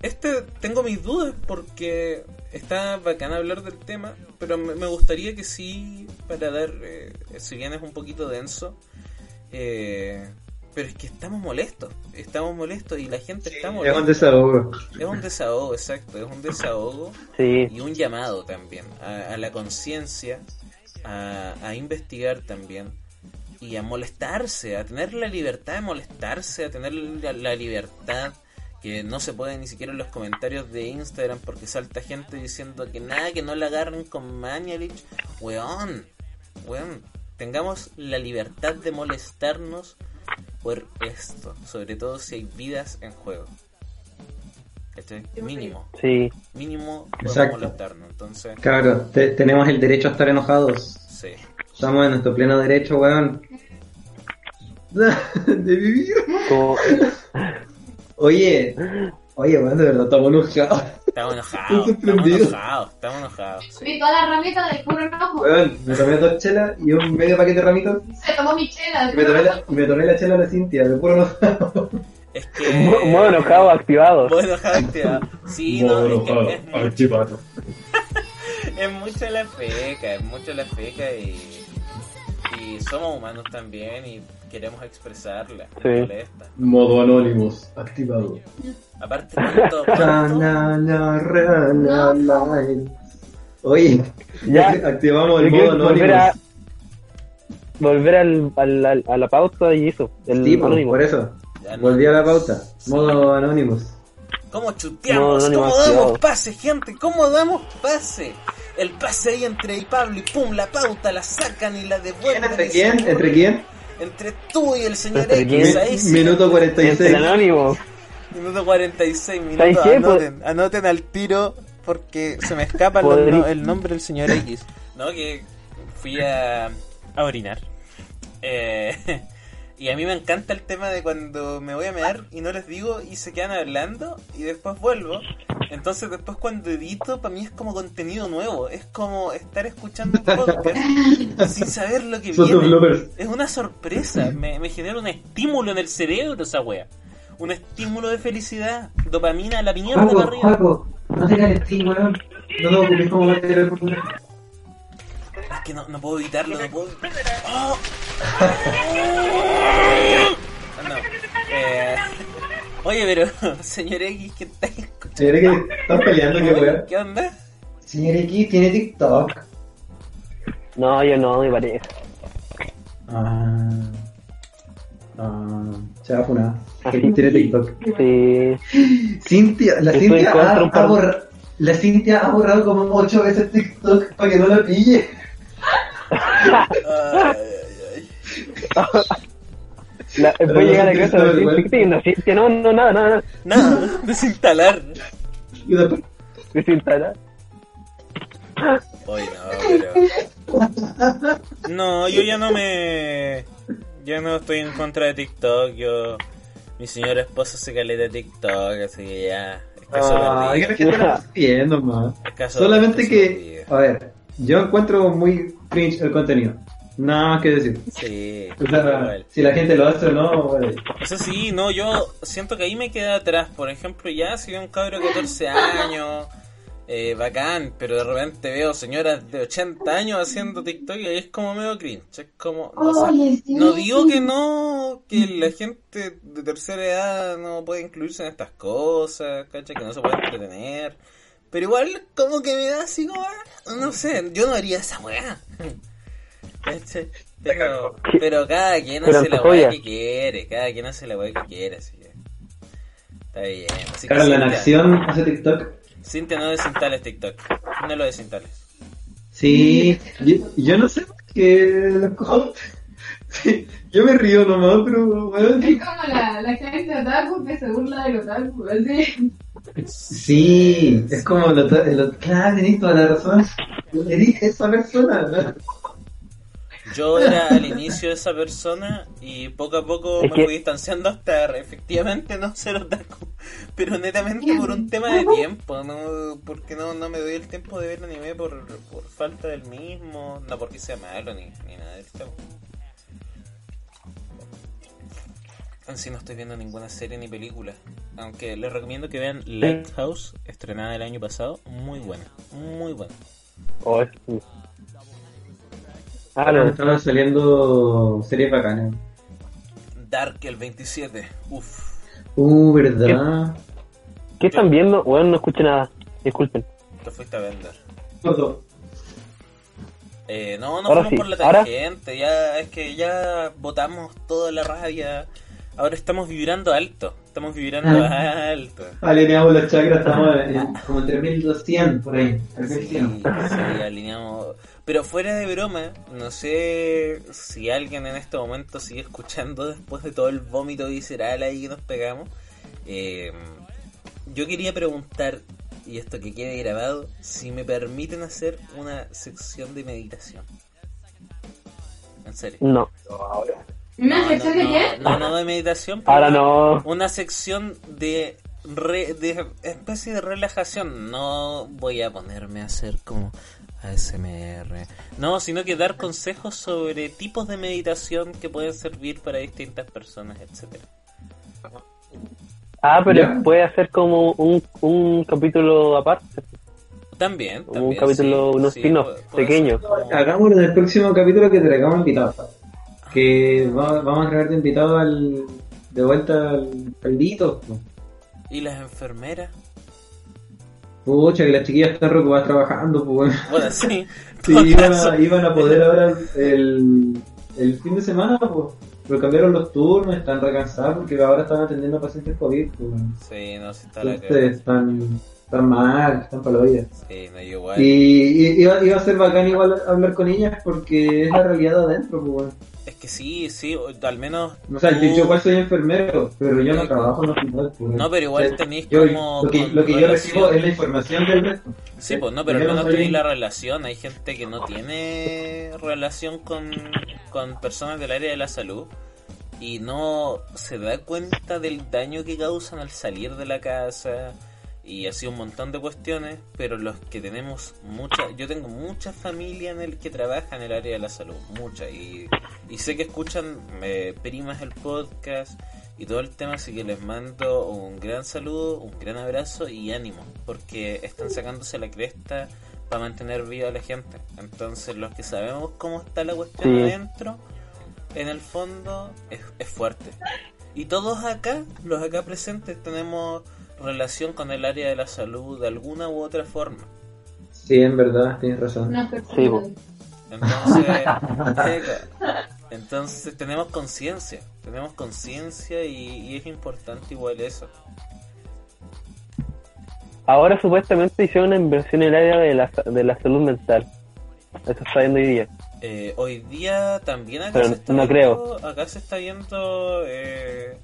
este tengo mis dudas porque está bacán hablar del tema, pero me, me gustaría que sí, para dar, eh, si bien es un poquito denso, eh, pero es que estamos molestos, estamos molestos y la gente está Es un molesta. desahogo. Es un desahogo, exacto, es un desahogo Sí, y un llamado también a, a la conciencia, a, a investigar también y a molestarse, a tener la libertad de molestarse, a tener la, la libertad que no se puede ni siquiera en los comentarios de Instagram porque salta gente diciendo que nada, que no la agarren con Mañalich. Weón, weón, tengamos la libertad de molestarnos por esto, sobre todo si hay vidas en juego. ¿Cachai? Mínimo, sí. mínimo podemos Exacto. molestarnos. Entonces, Claro, te- tenemos el derecho a estar enojados. sí. Estamos en nuestro pleno derecho, weón. De vivir. Oye, oye, weón, de verdad, estamos enojados. Estamos enojados, estamos enojados, estamos enojados. sí. Vi toda la ramita del puro enojo. Weón, me tomé dos chelas y un medio paquete de ramitos. Se tomó mi chela. Y me tomé la, me tomé la chela la Cintia, de puro enojado. Es que. mo- modo enojado activado. Modo enojado activado. Sí, no, es, que es, es mucho la feca, es mucho la feca y. Y somos humanos también y queremos expresarla. Sí. molesta. Modo Anonymous, activado. Aparte, ¿cuánto, cuánto- Ranana, ranana. Oye, Ya, activamos el modo volver a Anonymous. volver al, al- al- a la pauta y eso, el Sí, anónimo. por eso. Volví a la pauta. Modo Anonymous. ¿Cómo chuteamos? no, no, ¿Cómo damos pase, gente? ¿Cómo damos pase? El pase ahí entre y Pablo y pum, la pauta la sacan y la devuelven. ¿Entre quién? ¿Entre quién? Entre tú y el señor ¿Entre X. quién? Ahí sí. Minuto El 46. anónimo. Minuto 46 ¿Sabes minutos. Anoten, anoten al tiro porque se me escapa el, no- el nombre del señor X. No, que fui a, a orinar. Eh, y a mí me encanta el tema de cuando me voy a mear y no les digo y se quedan hablando y después vuelvo. Entonces después cuando edito para mí es como contenido nuevo. Es como estar escuchando un podcast sin saber lo que viene. Es una sorpresa, me, me genera un estímulo en el cerebro esa wea. Un estímulo de felicidad, dopamina la mierda para arriba. Juaco, no te calentís, weón. No lo ocupes como. Es que no, no puedo evitarlo, no puedo. ¡Oh! No. Eh, oye, pero, señor X, ¿qué está escuchando? Señor X, están peleando, qué weón. ¿Qué onda? Señor X tiene TikTok. No, yo no, me parece. Ah. Ah. Se va a funar. Que tiene TikTok. Sí. Cintia, la Cintia ha, ha borra- la Cintia ha borrado como ocho veces TikTok para que no la pille. Ay, ay, ay. A Pero llegar a no casa sé, de no, decir, no, no, no, nada, nada, nada. Nada, desinstalar. Y después, Desinstalar. Oye, no, pero. No, yo ya no me. Ya no estoy en contra de TikTok. Yo. Mi señora esposa se caleta de TikTok, así que ya. Es caso Ah. ¿qué que estás haciendo, man? Es caso- Solamente es caso que, a ver, yo encuentro muy cringe el contenido. Nada más que decir. Sí, O sea, si la gente lo hace o no, bueno. Eso sí, no, yo siento que ahí me queda atrás. Por ejemplo, ya si veo un cabro de 14 años, eh, bacán, pero de repente veo señoras de 80 años haciendo TikTok y ahí es como medio cringe. Es como. No digo que no, que la gente de tercera edad no puede incluirse en estas cosas, ¿cachai? Que no se puede entretener. Pero igual como que me da así como, no sé, yo no haría esa weá. ¿Cachai? Pero, pero cada quien Pero hace la weá que quiere, cada quien hace la weá que quiere, así que... Está bien. Así que Carla en Cintia, acción hace TikTok. Cintia, no desinstales TikTok. No lo desinstales. Sí, yo, yo no sé por qué lo yo me río nomás, pero Es como la, la gente otaku que se burla del otaku, así. Sí, es como lo, lo claro, tenés toda la razón. Eres esa persona, ¿no? Yo era al inicio de esa persona y poco a poco Es me que- fui distanciando hasta efectivamente no ser otaku. Pero netamente por un tema de tiempo, no porque no, no me doy el tiempo de ver anime por, por falta del mismo, no porque sea malo ni, ni nada del tema. En sí no estoy viendo ninguna serie ni película. Aunque les recomiendo que vean Lighthouse, estrenada el año pasado. Muy buena, muy buena. Oh, es- Ah, Ahora no. estaban saliendo series bacanas. Dark el 27. Uf. Uh, ¿verdad? ¿Qué están viendo? Bueno, no escuché nada. Disculpen. Lo fuiste a vender. Todo. Eh, no, no Ahora fuimos sí, por la ahora- tangente. Ya, es que ya botamos toda la rabia. Ahora estamos vibrando alto. Estamos vibrando Ah. alto. Alineamos los chakras, estamos en, como en 3200 por ahí. Sí, 3100. sí, alineamos. Pero fuera de broma, no sé si alguien en este momento sigue escuchando después de todo el vómito visceral ahí que nos pegamos. Eh, yo quería preguntar, y esto que quede grabado, si me permiten hacer una sección de meditación. En serio. No. ¿Una No, sección no, de qué? No, no de meditación. pero Ahora no. Una sección de, re- de especie de relajación. No voy a ponerme a hacer como ASMR. No, sino que dar consejos sobre tipos de meditación que pueden servir para distintas personas, etcétera. Ah, pero puede hacer como un, un capítulo aparte. También, Un capítulo, sí, unos sí, pequeños. como- Hagámoslo en el próximo capítulo que traigamos invitados. Que va- vamos a traer de invitado al, de vuelta al, al. ¿Y las enfermeras? Pucha, que las chiquillas están preocupadas trabajando, pues. Bueno, sí. Iban a, iban a poder ahora el, el fin de semana, pues. Pero cambiaron los turnos, están recansados porque ahora están atendiendo a pacientes COVID. Pues. Sí, no, sí está la Entonces que. están, están mal, están para la vida. Sí, yo igual. Y, y- iba, iba a ser bacán igual hablar con ellas porque es la realidad de adentro, pues. bueno. Es que sí, sí, al menos. O sea, yo, tú- yo igual soy enfermero, pero yo no trabajo en hospital. pues. No, pero igual O sea, tenéis como Lo que, lo que yo recibo es la información del resto. Sí, pues no, pero al menos tenéis la relación. Hay gente que no tiene relación con, con personas del área de la salud y no se da cuenta del daño que causan al salir de la casa y así un montón de cuestiones, pero los que tenemos mucha, yo tengo mucha familia en el que trabaja en el área de la salud, mucha, y, y sé que escuchan eh, primas el podcast y todo el tema, así que les mando un gran saludo, un gran abrazo y ánimo, porque están sacándose la cresta para mantener viva a la gente. Entonces, los que sabemos cómo está la cuestión Sí. adentro, en el fondo es, es fuerte. Y todos acá, los acá presentes, tenemos relación con el área de la salud de alguna u otra forma. Sí, en verdad, tienes razón. Una Sí. Entonces, eh, entonces tenemos conciencia, tenemos conciencia y, y es importante igual eso. Ahora supuestamente hicieron una inversión en el área de la, de la salud mental. Eso está viendo hoy día. Eh, hoy día también acá Pero se está no viendo, acá se está viendo, eh,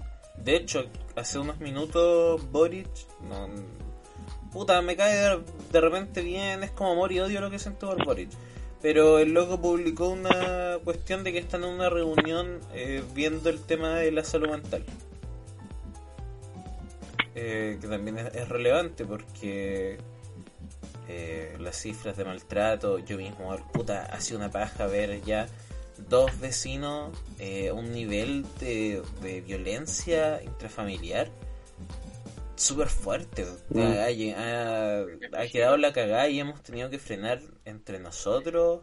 de hecho, hace unos minutos Boric, no, puta, me cae de, repente bien, es como amor y odio lo que siento por Boric. Pero el loco publicó una cuestión de que están en una reunión eh, viendo el tema de la salud mental. Eh, que también es, relevante porque eh, las cifras de maltrato, yo mismo, puta, ha sido una paja ver ya dos vecinos, eh, un nivel de, de violencia intrafamiliar súper fuerte. Mm. Ha, quedado la cagada y hemos tenido que frenar entre nosotros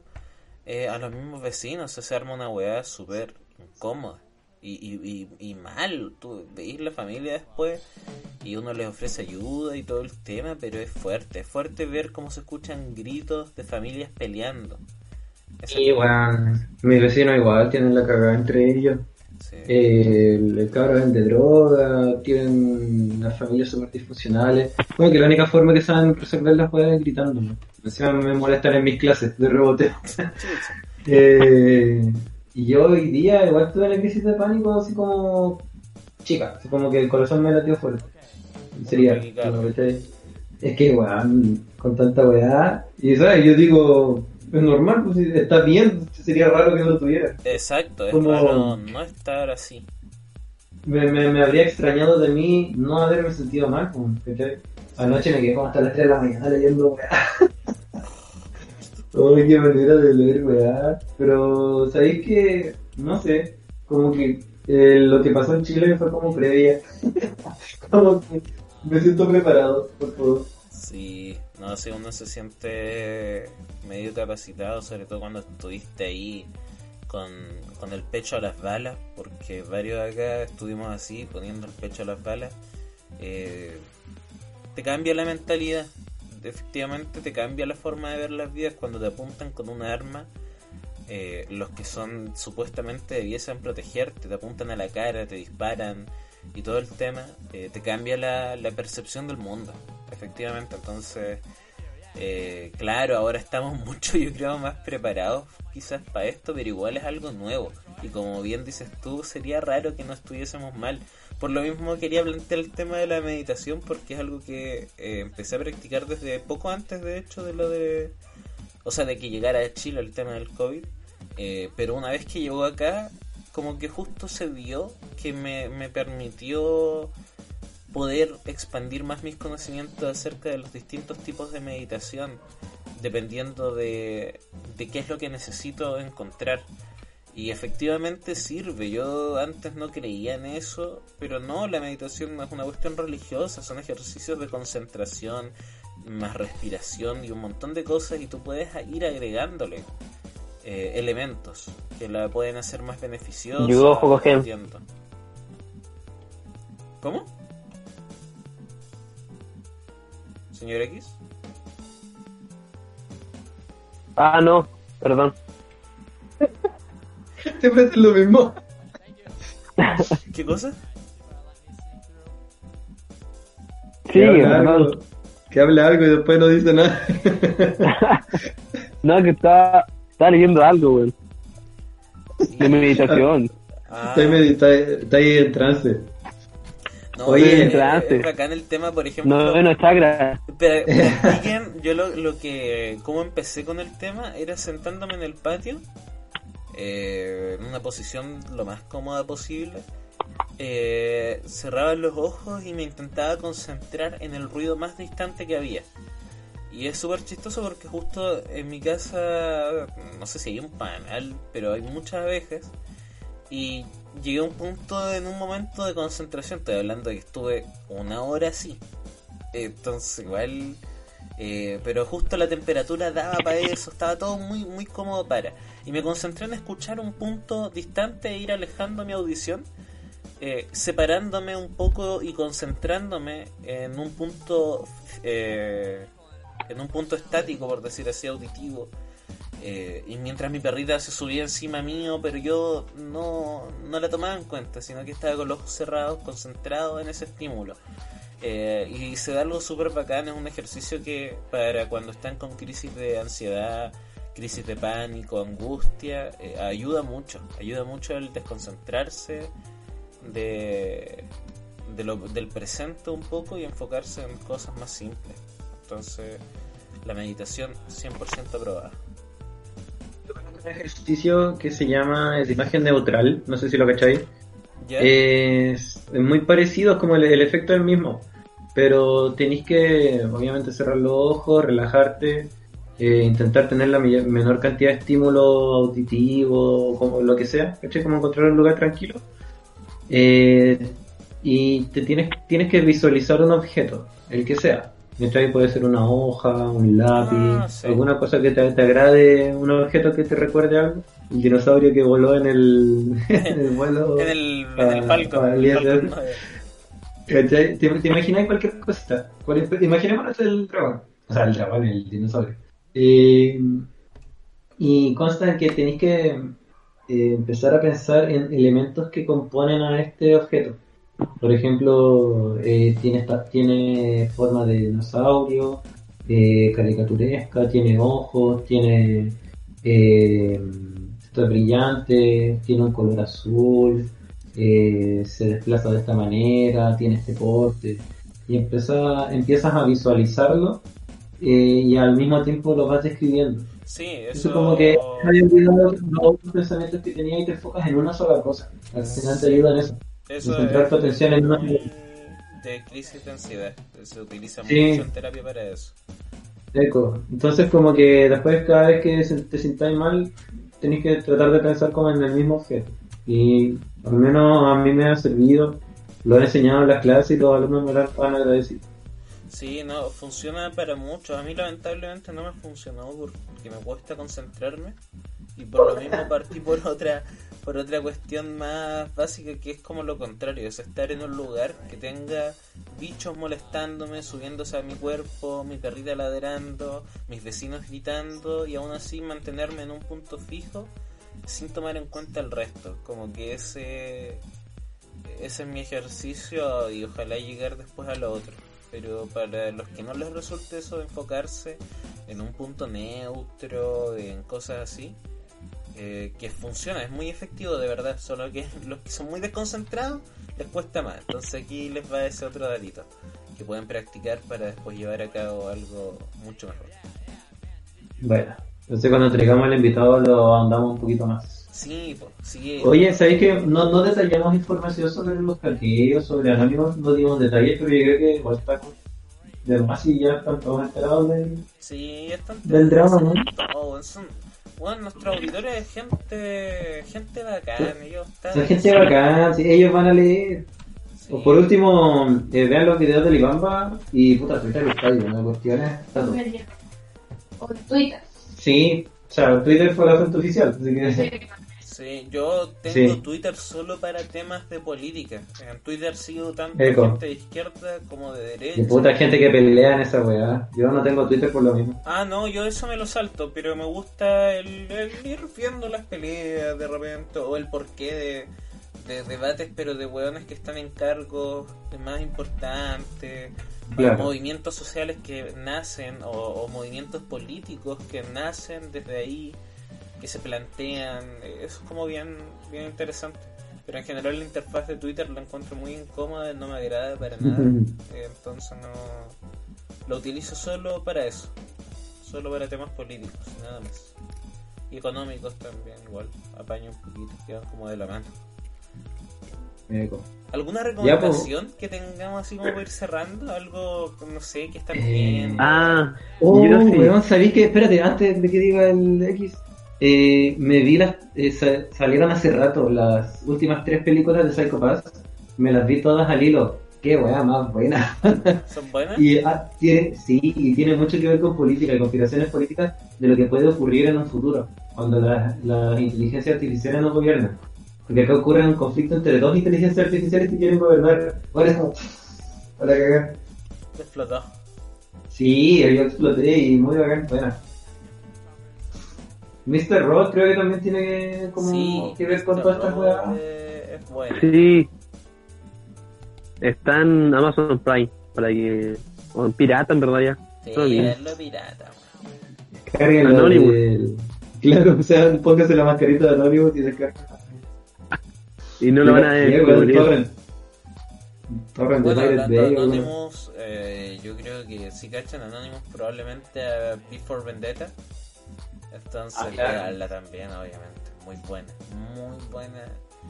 eh, a los mismos vecinos. Se arma una weá súper incómoda. Y, y, y, y mal, tú veis la familia después y uno les ofrece ayuda y todo el tema, pero es fuerte, es fuerte ver cómo se escuchan gritos de familias peleando. Sí, weón. Mis vecinos igual tienen la cagada entre ellos. sí. Eh, el, cabro vende droga, tienen las familias súper disfuncionales. Como que la única forma que saben resolverlas es gritando. ¿no? Encima me molestan en mis clases de reboteo. Chucha. Eh, y yo hoy día igual tuve la crisis de pánico así como chica, así como que el corazón me latió fuerte. Sería, es que weón, con tanta weá, y sabes, yo digo, es normal, pues si está bien, sería raro que no lo tuviera. Exacto, es Como- raro no estar así. Me, me, me habría extrañado de mí no haberme sentido mal, pues, ¿cachai? Anoche me quedé como hasta las 3 de la mañana leyendo weá. Uy, qué manera de leer weá. Pero, ¿sabéis que? No sé, como que eh, lo que pasó en Chile fue como previa. como que me siento preparado por todo. Sí, no sé, uno se siente medio capacitado, sobre todo cuando estuviste ahí con, con el pecho a las balas, porque varios de acá estuvimos así, poniendo el pecho a las balas. Eh, te cambia la mentalidad, efectivamente te cambia la forma de ver las vidas cuando te apuntan con una arma. eh, los que son supuestamente debiesen protegerte, te apuntan a la cara, te disparan y todo el tema, eh, te cambia la, la percepción del mundo, efectivamente. Entonces, eh, claro, ahora estamos mucho, yo creo, más preparados quizás para esto, pero igual es algo nuevo. Y como bien dices tú, sería raro que no estuviésemos mal. Por lo mismo quería plantear el tema de la meditación porque es algo que eh, empecé a practicar desde poco antes, de hecho, de lo de... O sea, de que llegara a Chile el tema del COVID. Eh, pero una vez que llegó acá, como que justo se dio que me, me permitió poder expandir más mis conocimientos acerca de los distintos tipos de meditación, dependiendo de, de qué es lo que necesito encontrar. Y efectivamente sirve. Yo antes no creía en eso, pero no, la meditación no es una cuestión religiosa, son ejercicios de concentración, más respiración y un montón de cosas y tú puedes ir agregándole eh, elementos que la pueden hacer más beneficiosa. Yo, entiendo. ¿Cómo? Señor X. Ah, no, perdón. Siempre es lo mismo. ¿Qué cosa? Sí, que habla perdón. algo, que habla algo y después no dice nada. No, que estaba, estaba leyendo algo, weón. De meditación. Ah, está, ahí medita- está ahí en trance. no, Oye, eh, trance. es bacán el tema, por ejemplo. No, bueno, chakra. Pero, yo lo, lo que, como empecé con el tema, era sentándome en el patio, eh, en una posición lo más cómoda posible, eh, cerraba los ojos y me intentaba concentrar en el ruido más distante que había. Y es súper chistoso porque justo en mi casa, no sé si hay un panal, pero hay muchas abejas. Y llegué a un punto en un momento de concentración, estoy hablando de que estuve una hora así. Entonces igual... eh, pero justo la temperatura daba para eso, estaba todo muy muy cómodo para. Y me concentré en escuchar un punto distante e ir alejando mi audición, eh, separándome un poco y concentrándome en un punto eh, en un punto estático, por decir así, auditivo. Eh, y mientras mi perrita se subía encima mío, pero yo no, no la tomaba en cuenta, sino que estaba con los ojos cerrados, concentrado en ese estímulo. Eh, y se da algo súper bacán, es un ejercicio que para cuando están con crisis de ansiedad, crisis de pánico, angustia, eh, ayuda mucho, ayuda mucho el desconcentrarse de, del presente un poco y enfocarse en cosas más simples. Entonces, la meditación 100% aprobada. Un ejercicio que se llama es imagen neutral, no sé si lo cacháis. Es, es muy parecido, es como el, el efecto es el mismo, pero tenéis que obviamente cerrar los ojos, relajarte, eh, intentar tener la menor cantidad de estímulo auditivo, como lo que sea, ¿cachai? Como encontrar un lugar tranquilo. Eh, y te tienes, tienes que visualizar un objeto, el que sea. Mientras ahí puede ser una hoja, un lápiz, Ah, sí. alguna cosa que te, te agrade, un objeto que te recuerde algo. El dinosaurio que voló en el, en el vuelo. en el, en el Falcon. el el Falcon ISS. 9. ¿Cachai? ¿Te, te imaginas cualquier cosita? Cual- Imaginémonos el dragón. O sea, el dragón, el dinosaurio. Eh, y consta que tenéis que eh, empezar a pensar en elementos que componen a este objeto. Por ejemplo, eh, tiene, esta- tiene forma de dinosaurio, eh, caricaturesca, tiene ojos, tiene eh, esto es brillante, tiene un color azul, eh, se desplaza de esta manera, tiene este porte, y empieza, empiezas a visualizarlo y al mismo tiempo lo vas describiendo. Sí, Eso eso. como que hay olvidado los otros pensamientos que tenía y te enfocas en una sola cosa. Al final te ayuda en eso. Eso concentrar tu atención en una- de crisis de ansiedad. Se utiliza Sí. mucho en terapia para eso. Eco. Entonces como que después cada vez que te sintáis mal, tenés que tratar de pensar como en el mismo objeto. Y al menos a mí me ha servido, lo he enseñado en las clases y los alumnos me lo han agradecido. Sí, no, funciona para muchos. A mí lamentablemente no me funcionó porque me cuesta concentrarme y por lo mismo partí por otra por otra cuestión más básica que es como lo contrario, es estar en un lugar que tenga bichos molestándome, subiéndose a mi cuerpo, mi perrita ladrando, mis vecinos gritando y aún así mantenerme en un punto fijo sin tomar en cuenta el resto, como que ese ese es mi ejercicio y ojalá llegar después a lo otro. Pero para los que no les resulte eso enfocarse en un punto neutro, en cosas así, eh, que funciona, es muy efectivo de verdad, solo que los que son muy desconcentrados les cuesta más. Entonces aquí les va ese otro datito que pueden practicar para después llevar a cabo algo mucho mejor. Bueno, entonces cuando traigamos al invitado lo andamos un poquito más. Sí, pues, sí. Oye, ¿sabéis que no, no detallamos información sobre los cartillos, sobre Anónimos? No dimos detalles, pero yo creo que igual está de más y ya están todos enterados del, sí, están del drama, ¿no? todos, son- bueno, nuestros auditores es gente, gente bacán, ellos están... Son gente bacán, sí, ellos van a leer. Sí. O por último, eh, vean los videos de Ibamba y puta, Twitter está lleno de cuestiones. está todo. O Twitter. Sí, o sea, Twitter fue la fuente oficial, así que... Sí. Sí, yo tengo Sí. Twitter solo para temas de política. En Twitter sigo tanto Eco. gente de izquierda como de derecha. Y puta gente que pelea en esa weá. Yo no tengo Twitter por lo mismo. Ah, no, yo eso me lo salto, pero me gusta el, el ir viendo las peleas de repente, o el porqué de, de debates, pero de hueones que están en cargos más importantes, Claro. movimientos sociales que nacen, o, o movimientos políticos que nacen desde ahí, que se plantean, eso es como bien, bien interesante. Pero en general la interfaz de Twitter la encuentro muy incómoda, no me agrada para nada. Entonces no lo utilizo solo para eso, solo para temas políticos, nada más. Y económicos también, igual, apaño un poquito, quedan como de la mano. Eco. ¿Alguna pues. recomendación que tengamos así como para ir cerrando? Algo, no sé, que están Eh, viendo. Ah, Oh, yo sí. weón, sabí que, espérate, antes de que diga el X, eh, me vi las, eh, sa- salieron hace rato las últimas tres películas de Psycho Pass, me las vi todas al hilo. Qué weá más buena. ¿Son buenas? y ah, tiene, sí, y tiene mucho que ver con política y conspiraciones políticas de lo que puede ocurrir en un futuro, cuando las las inteligencias artificiales no gobiernan. Porque acá ocurre un conflicto entre dos inteligencias artificiales que quieren gobernar. Por eso, para cagar. Explotó. Sí, yo exploté y muy bacán, buena. Mr. Robot creo que también tiene que, como, Sí, que ver con todas estas eh, Es bueno. Sí. Está en Amazon Prime. Para que. O en pirata, en verdad ya. Sí, lo pirata. Anonymous. del- Claro, o sea, póngase la mascarita de Anonymous y descarga. Y no lo van a descubrir. Torrent. Torrent de Bueno, hablando de. Anonymous, eh, yo creo que si cachan Anonymous probablemente a Before Vendetta. Entonces, Ah, leanla también, obviamente. Muy buena, muy buena.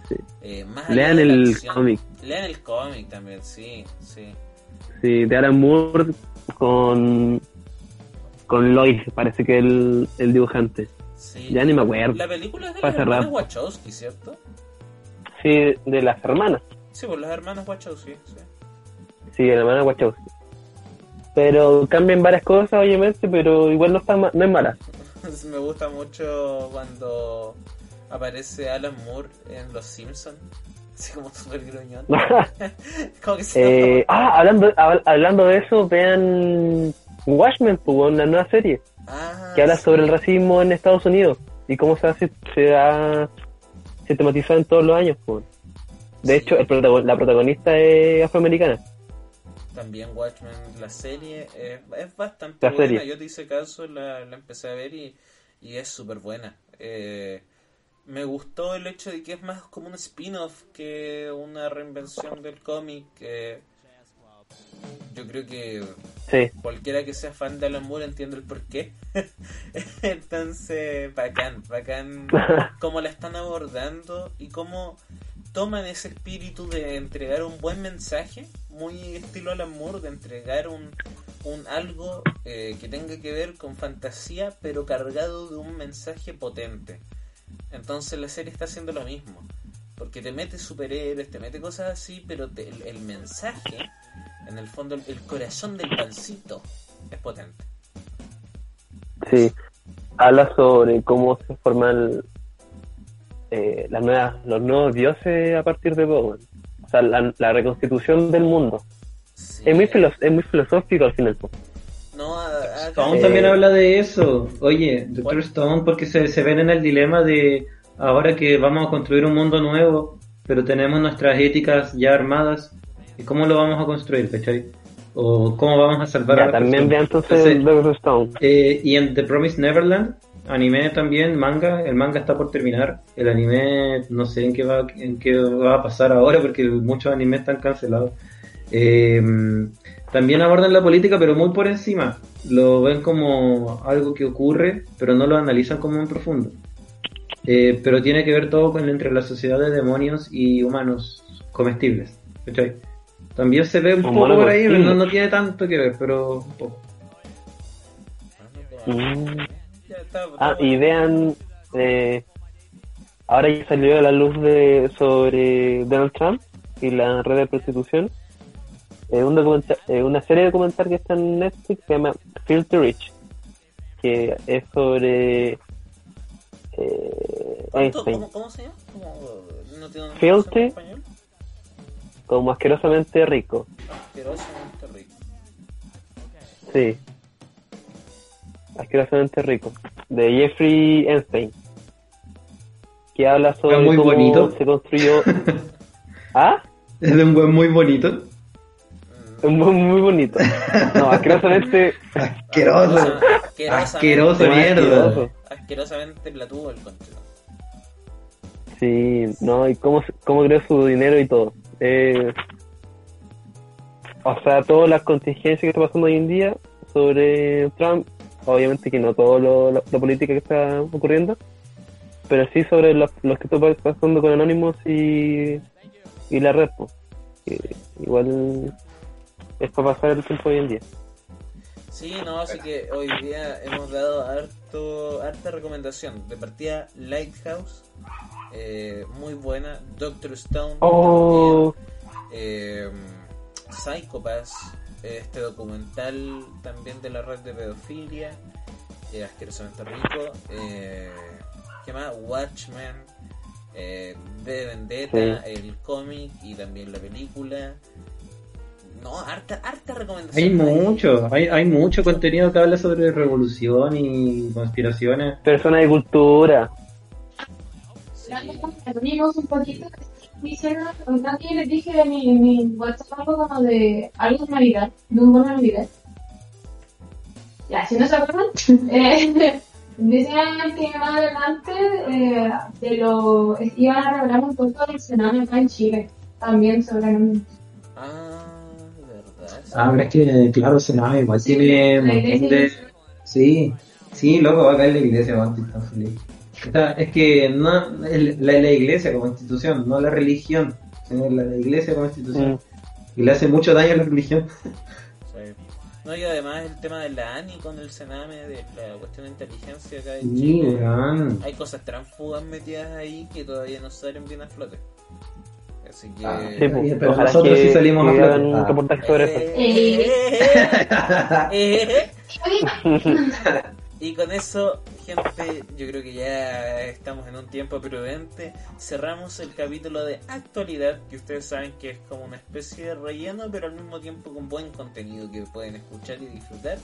Sí. Eh, más allá Lean de la el cómic. Lean el cómic también, sí, sí. Sí, de Alan Moore con. Con Lois, parece que el, el dibujante. sí. Ya ni me acuerdo. La película es de las hermanas. Wachowski, ¿cierto? Sí, de las hermanas. Sí, pues las hermanas Wachowski, sí. Sí, de la hermana Wachowski. Pero cambian varias cosas, obviamente, pero igual no, está ma- no es mala. Me gusta mucho cuando aparece Alan Moore en Los Simpsons. Así como súper gruñón. como que se Eh, ah, hablando, hab- hablando de eso, vean Watchmen, pues, una nueva serie Ah, que habla sí. sobre el racismo en Estados Unidos y cómo se ha, se ha sistematizado en todos los años. pues. De Sí. hecho, el protagon- la protagonista es afroamericana. También Watchmen, la serie, es, es bastante La buena. serie. Yo te hice caso, la, la empecé a ver y, y es súper buena. Eh, me gustó el hecho de que es más como un spin-off que una reinvención del cómic. eh, yo creo que Sí, cualquiera que sea fan de Alan Moore entiende el porqué. Entonces, bacán, bacán cómo la están abordando y cómo toman ese espíritu de entregar un buen mensaje, muy estilo Alan Moore, de entregar un, un algo eh, que tenga que ver con fantasía, pero cargado de un mensaje potente. Entonces la serie está haciendo lo mismo. Porque te mete superhéroes, te mete cosas así, pero te- el, el mensaje, en el fondo, el, corazón del pancito, es potente. Sí, habla sobre cómo se forman eh, las nuevas, los nuevos dioses a partir de Bowen. O sea, la, la reconstitución del mundo. Sí. Es muy, es muy filosófico al final. No, a- a- Stone Eh, también habla de eso. Oye, Doctor Stone, porque se, se ven en el dilema de ahora que vamos a construir un mundo nuevo, pero tenemos nuestras éticas ya armadas, ¿y cómo lo vamos a construir, cachai? O cómo vamos a salvar a Ya, la también vean entonces Entonces, Doctor Stone. eh, y en The Promised Neverland, anime también, manga, el manga está por terminar, el anime no sé en qué va, en qué va a pasar ahora porque muchos animes están cancelados. Eh, también abordan la política pero muy por encima, lo ven como algo que ocurre pero no lo analizan como en profundo. Eh, pero tiene que ver todo con entre la sociedad de demonios y humanos comestibles. ¿cachai? También se ve un poco por ahí, pero no, no tiene tanto que ver, pero un poco. Mm. Ya Ah, y vean, eh, ahora que salió a la luz de sobre Donald Trump y la red de prostitución, eh, un eh, una serie de documental que está en Netflix se llama Filthy Rich, que es sobre eh, ¿Cuánto- Einstein, ¿Cómo, cómo se llama? ¿Cómo, no tiene una Filthy. traducción en español? como asquerosamente rico. Asquerosamente rico. Sí. Asquerosamente rico. De Jeffrey Einstein. Que habla sobre muy cómo bonito. se construyó. ¿Ah? Es de un buen muy bonito. Mm, Muy, muy bonito. No, asquerosamente. Asqueroso. asquerosamente- Asqueroso, mierda. asqueroso. Asquerosamente la tuvo el conchero. Sí, no, y cómo, cómo creó su dinero y todo. Eh, o sea, todas las contingencias que está pasando hoy en día sobre Trump, obviamente que no todo lo, la política que está ocurriendo, pero sí sobre los, los que está pasando con Anonymous y, y la red, pues, que igual es para pasar el tiempo hoy en día. Sí, no, así que hoy día hemos dado harto, harta recomendación. De partida, Lighthouse, eh, muy buena. Doctor Stone, Oh, también. Eh, Psychopaths, este documental también de la red de pedofilia, eh, asquerosamente rico. Eh, ¿Qué más? Watchmen, eh, de Vendetta, el cómic y también la película. No, harta, harta recomendación. Hay mucho, hay, hay mucho contenido que habla sobre revolución y conspiraciones. personas de cultura. Sí. Amigos un poquito, hicieron, aquí les dije en mi, mi WhatsApp algo como de algo de Navidad, de un bono de Navidad. Ya, si no se acuerdan, eh, decían que más adelante eh, de lo, iban a revelar un poco del Senado acá en Chile, también sobre el Ah, verdad. Ah, pero es que, claro, Senado igual Sí, tiene un montón de... Sí, sí, loco, va a caer la iglesia, Banti está feliz. Es que no el- la, la iglesia como institución, no la religión, sino la, la iglesia como institución. Mm. Y le hace mucho daño a la religión. Sí. No, y además el tema de la ANI con el Sename, de la cuestión de inteligencia acá en Sí, Chile. Hay cosas transfugas metidas ahí que todavía no salen bien a flote. Así que. Ah, Sí, pues, pero ojalá nosotros que, sí salimos que a flote. un Ah. reportaje sobre eso. Eh, eh, eh. Y con eso, gente, yo creo que ya estamos en un tiempo prudente. Cerramos el capítulo de actualidad, que ustedes saben que es como una especie de relleno, pero al mismo tiempo con buen contenido que pueden escuchar y disfrutar.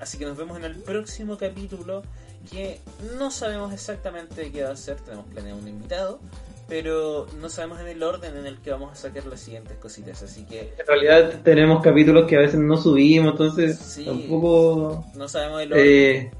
Así que nos vemos en el próximo capítulo, que no sabemos exactamente de qué va a ser, tenemos planeado un invitado, pero no sabemos en el orden en el que vamos a sacar las siguientes cositas. Así que En realidad tenemos capítulos que a veces no subimos, entonces Sí. tampoco... no sabemos el orden. Eh,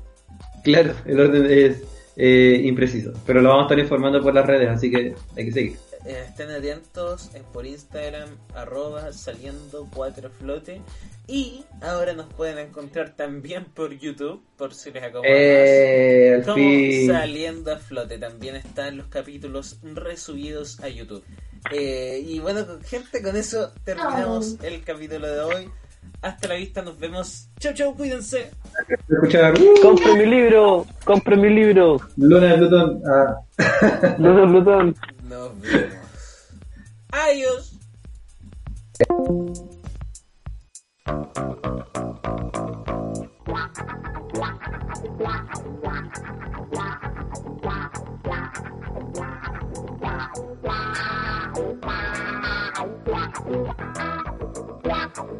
claro, el orden es eh, impreciso, pero lo vamos a estar informando por las redes, así que hay que seguir. Eh, estén atentos en por Instagram, arroba saliendo 4 flote. Y ahora nos pueden encontrar también por YouTube, por si les acomoda Eh, Como fin. saliendo a flote. También están los capítulos resubidos a YouTube. Eh, y bueno, gente, con eso terminamos el capítulo de hoy. Hasta la vista, nos vemos. Chau, chau, cuídense. Escuchar. Compre mi libro, compre mi libro. Luna de Plutón. Ah. Luna de Plutón. Nos vemos. Adiós. Wow.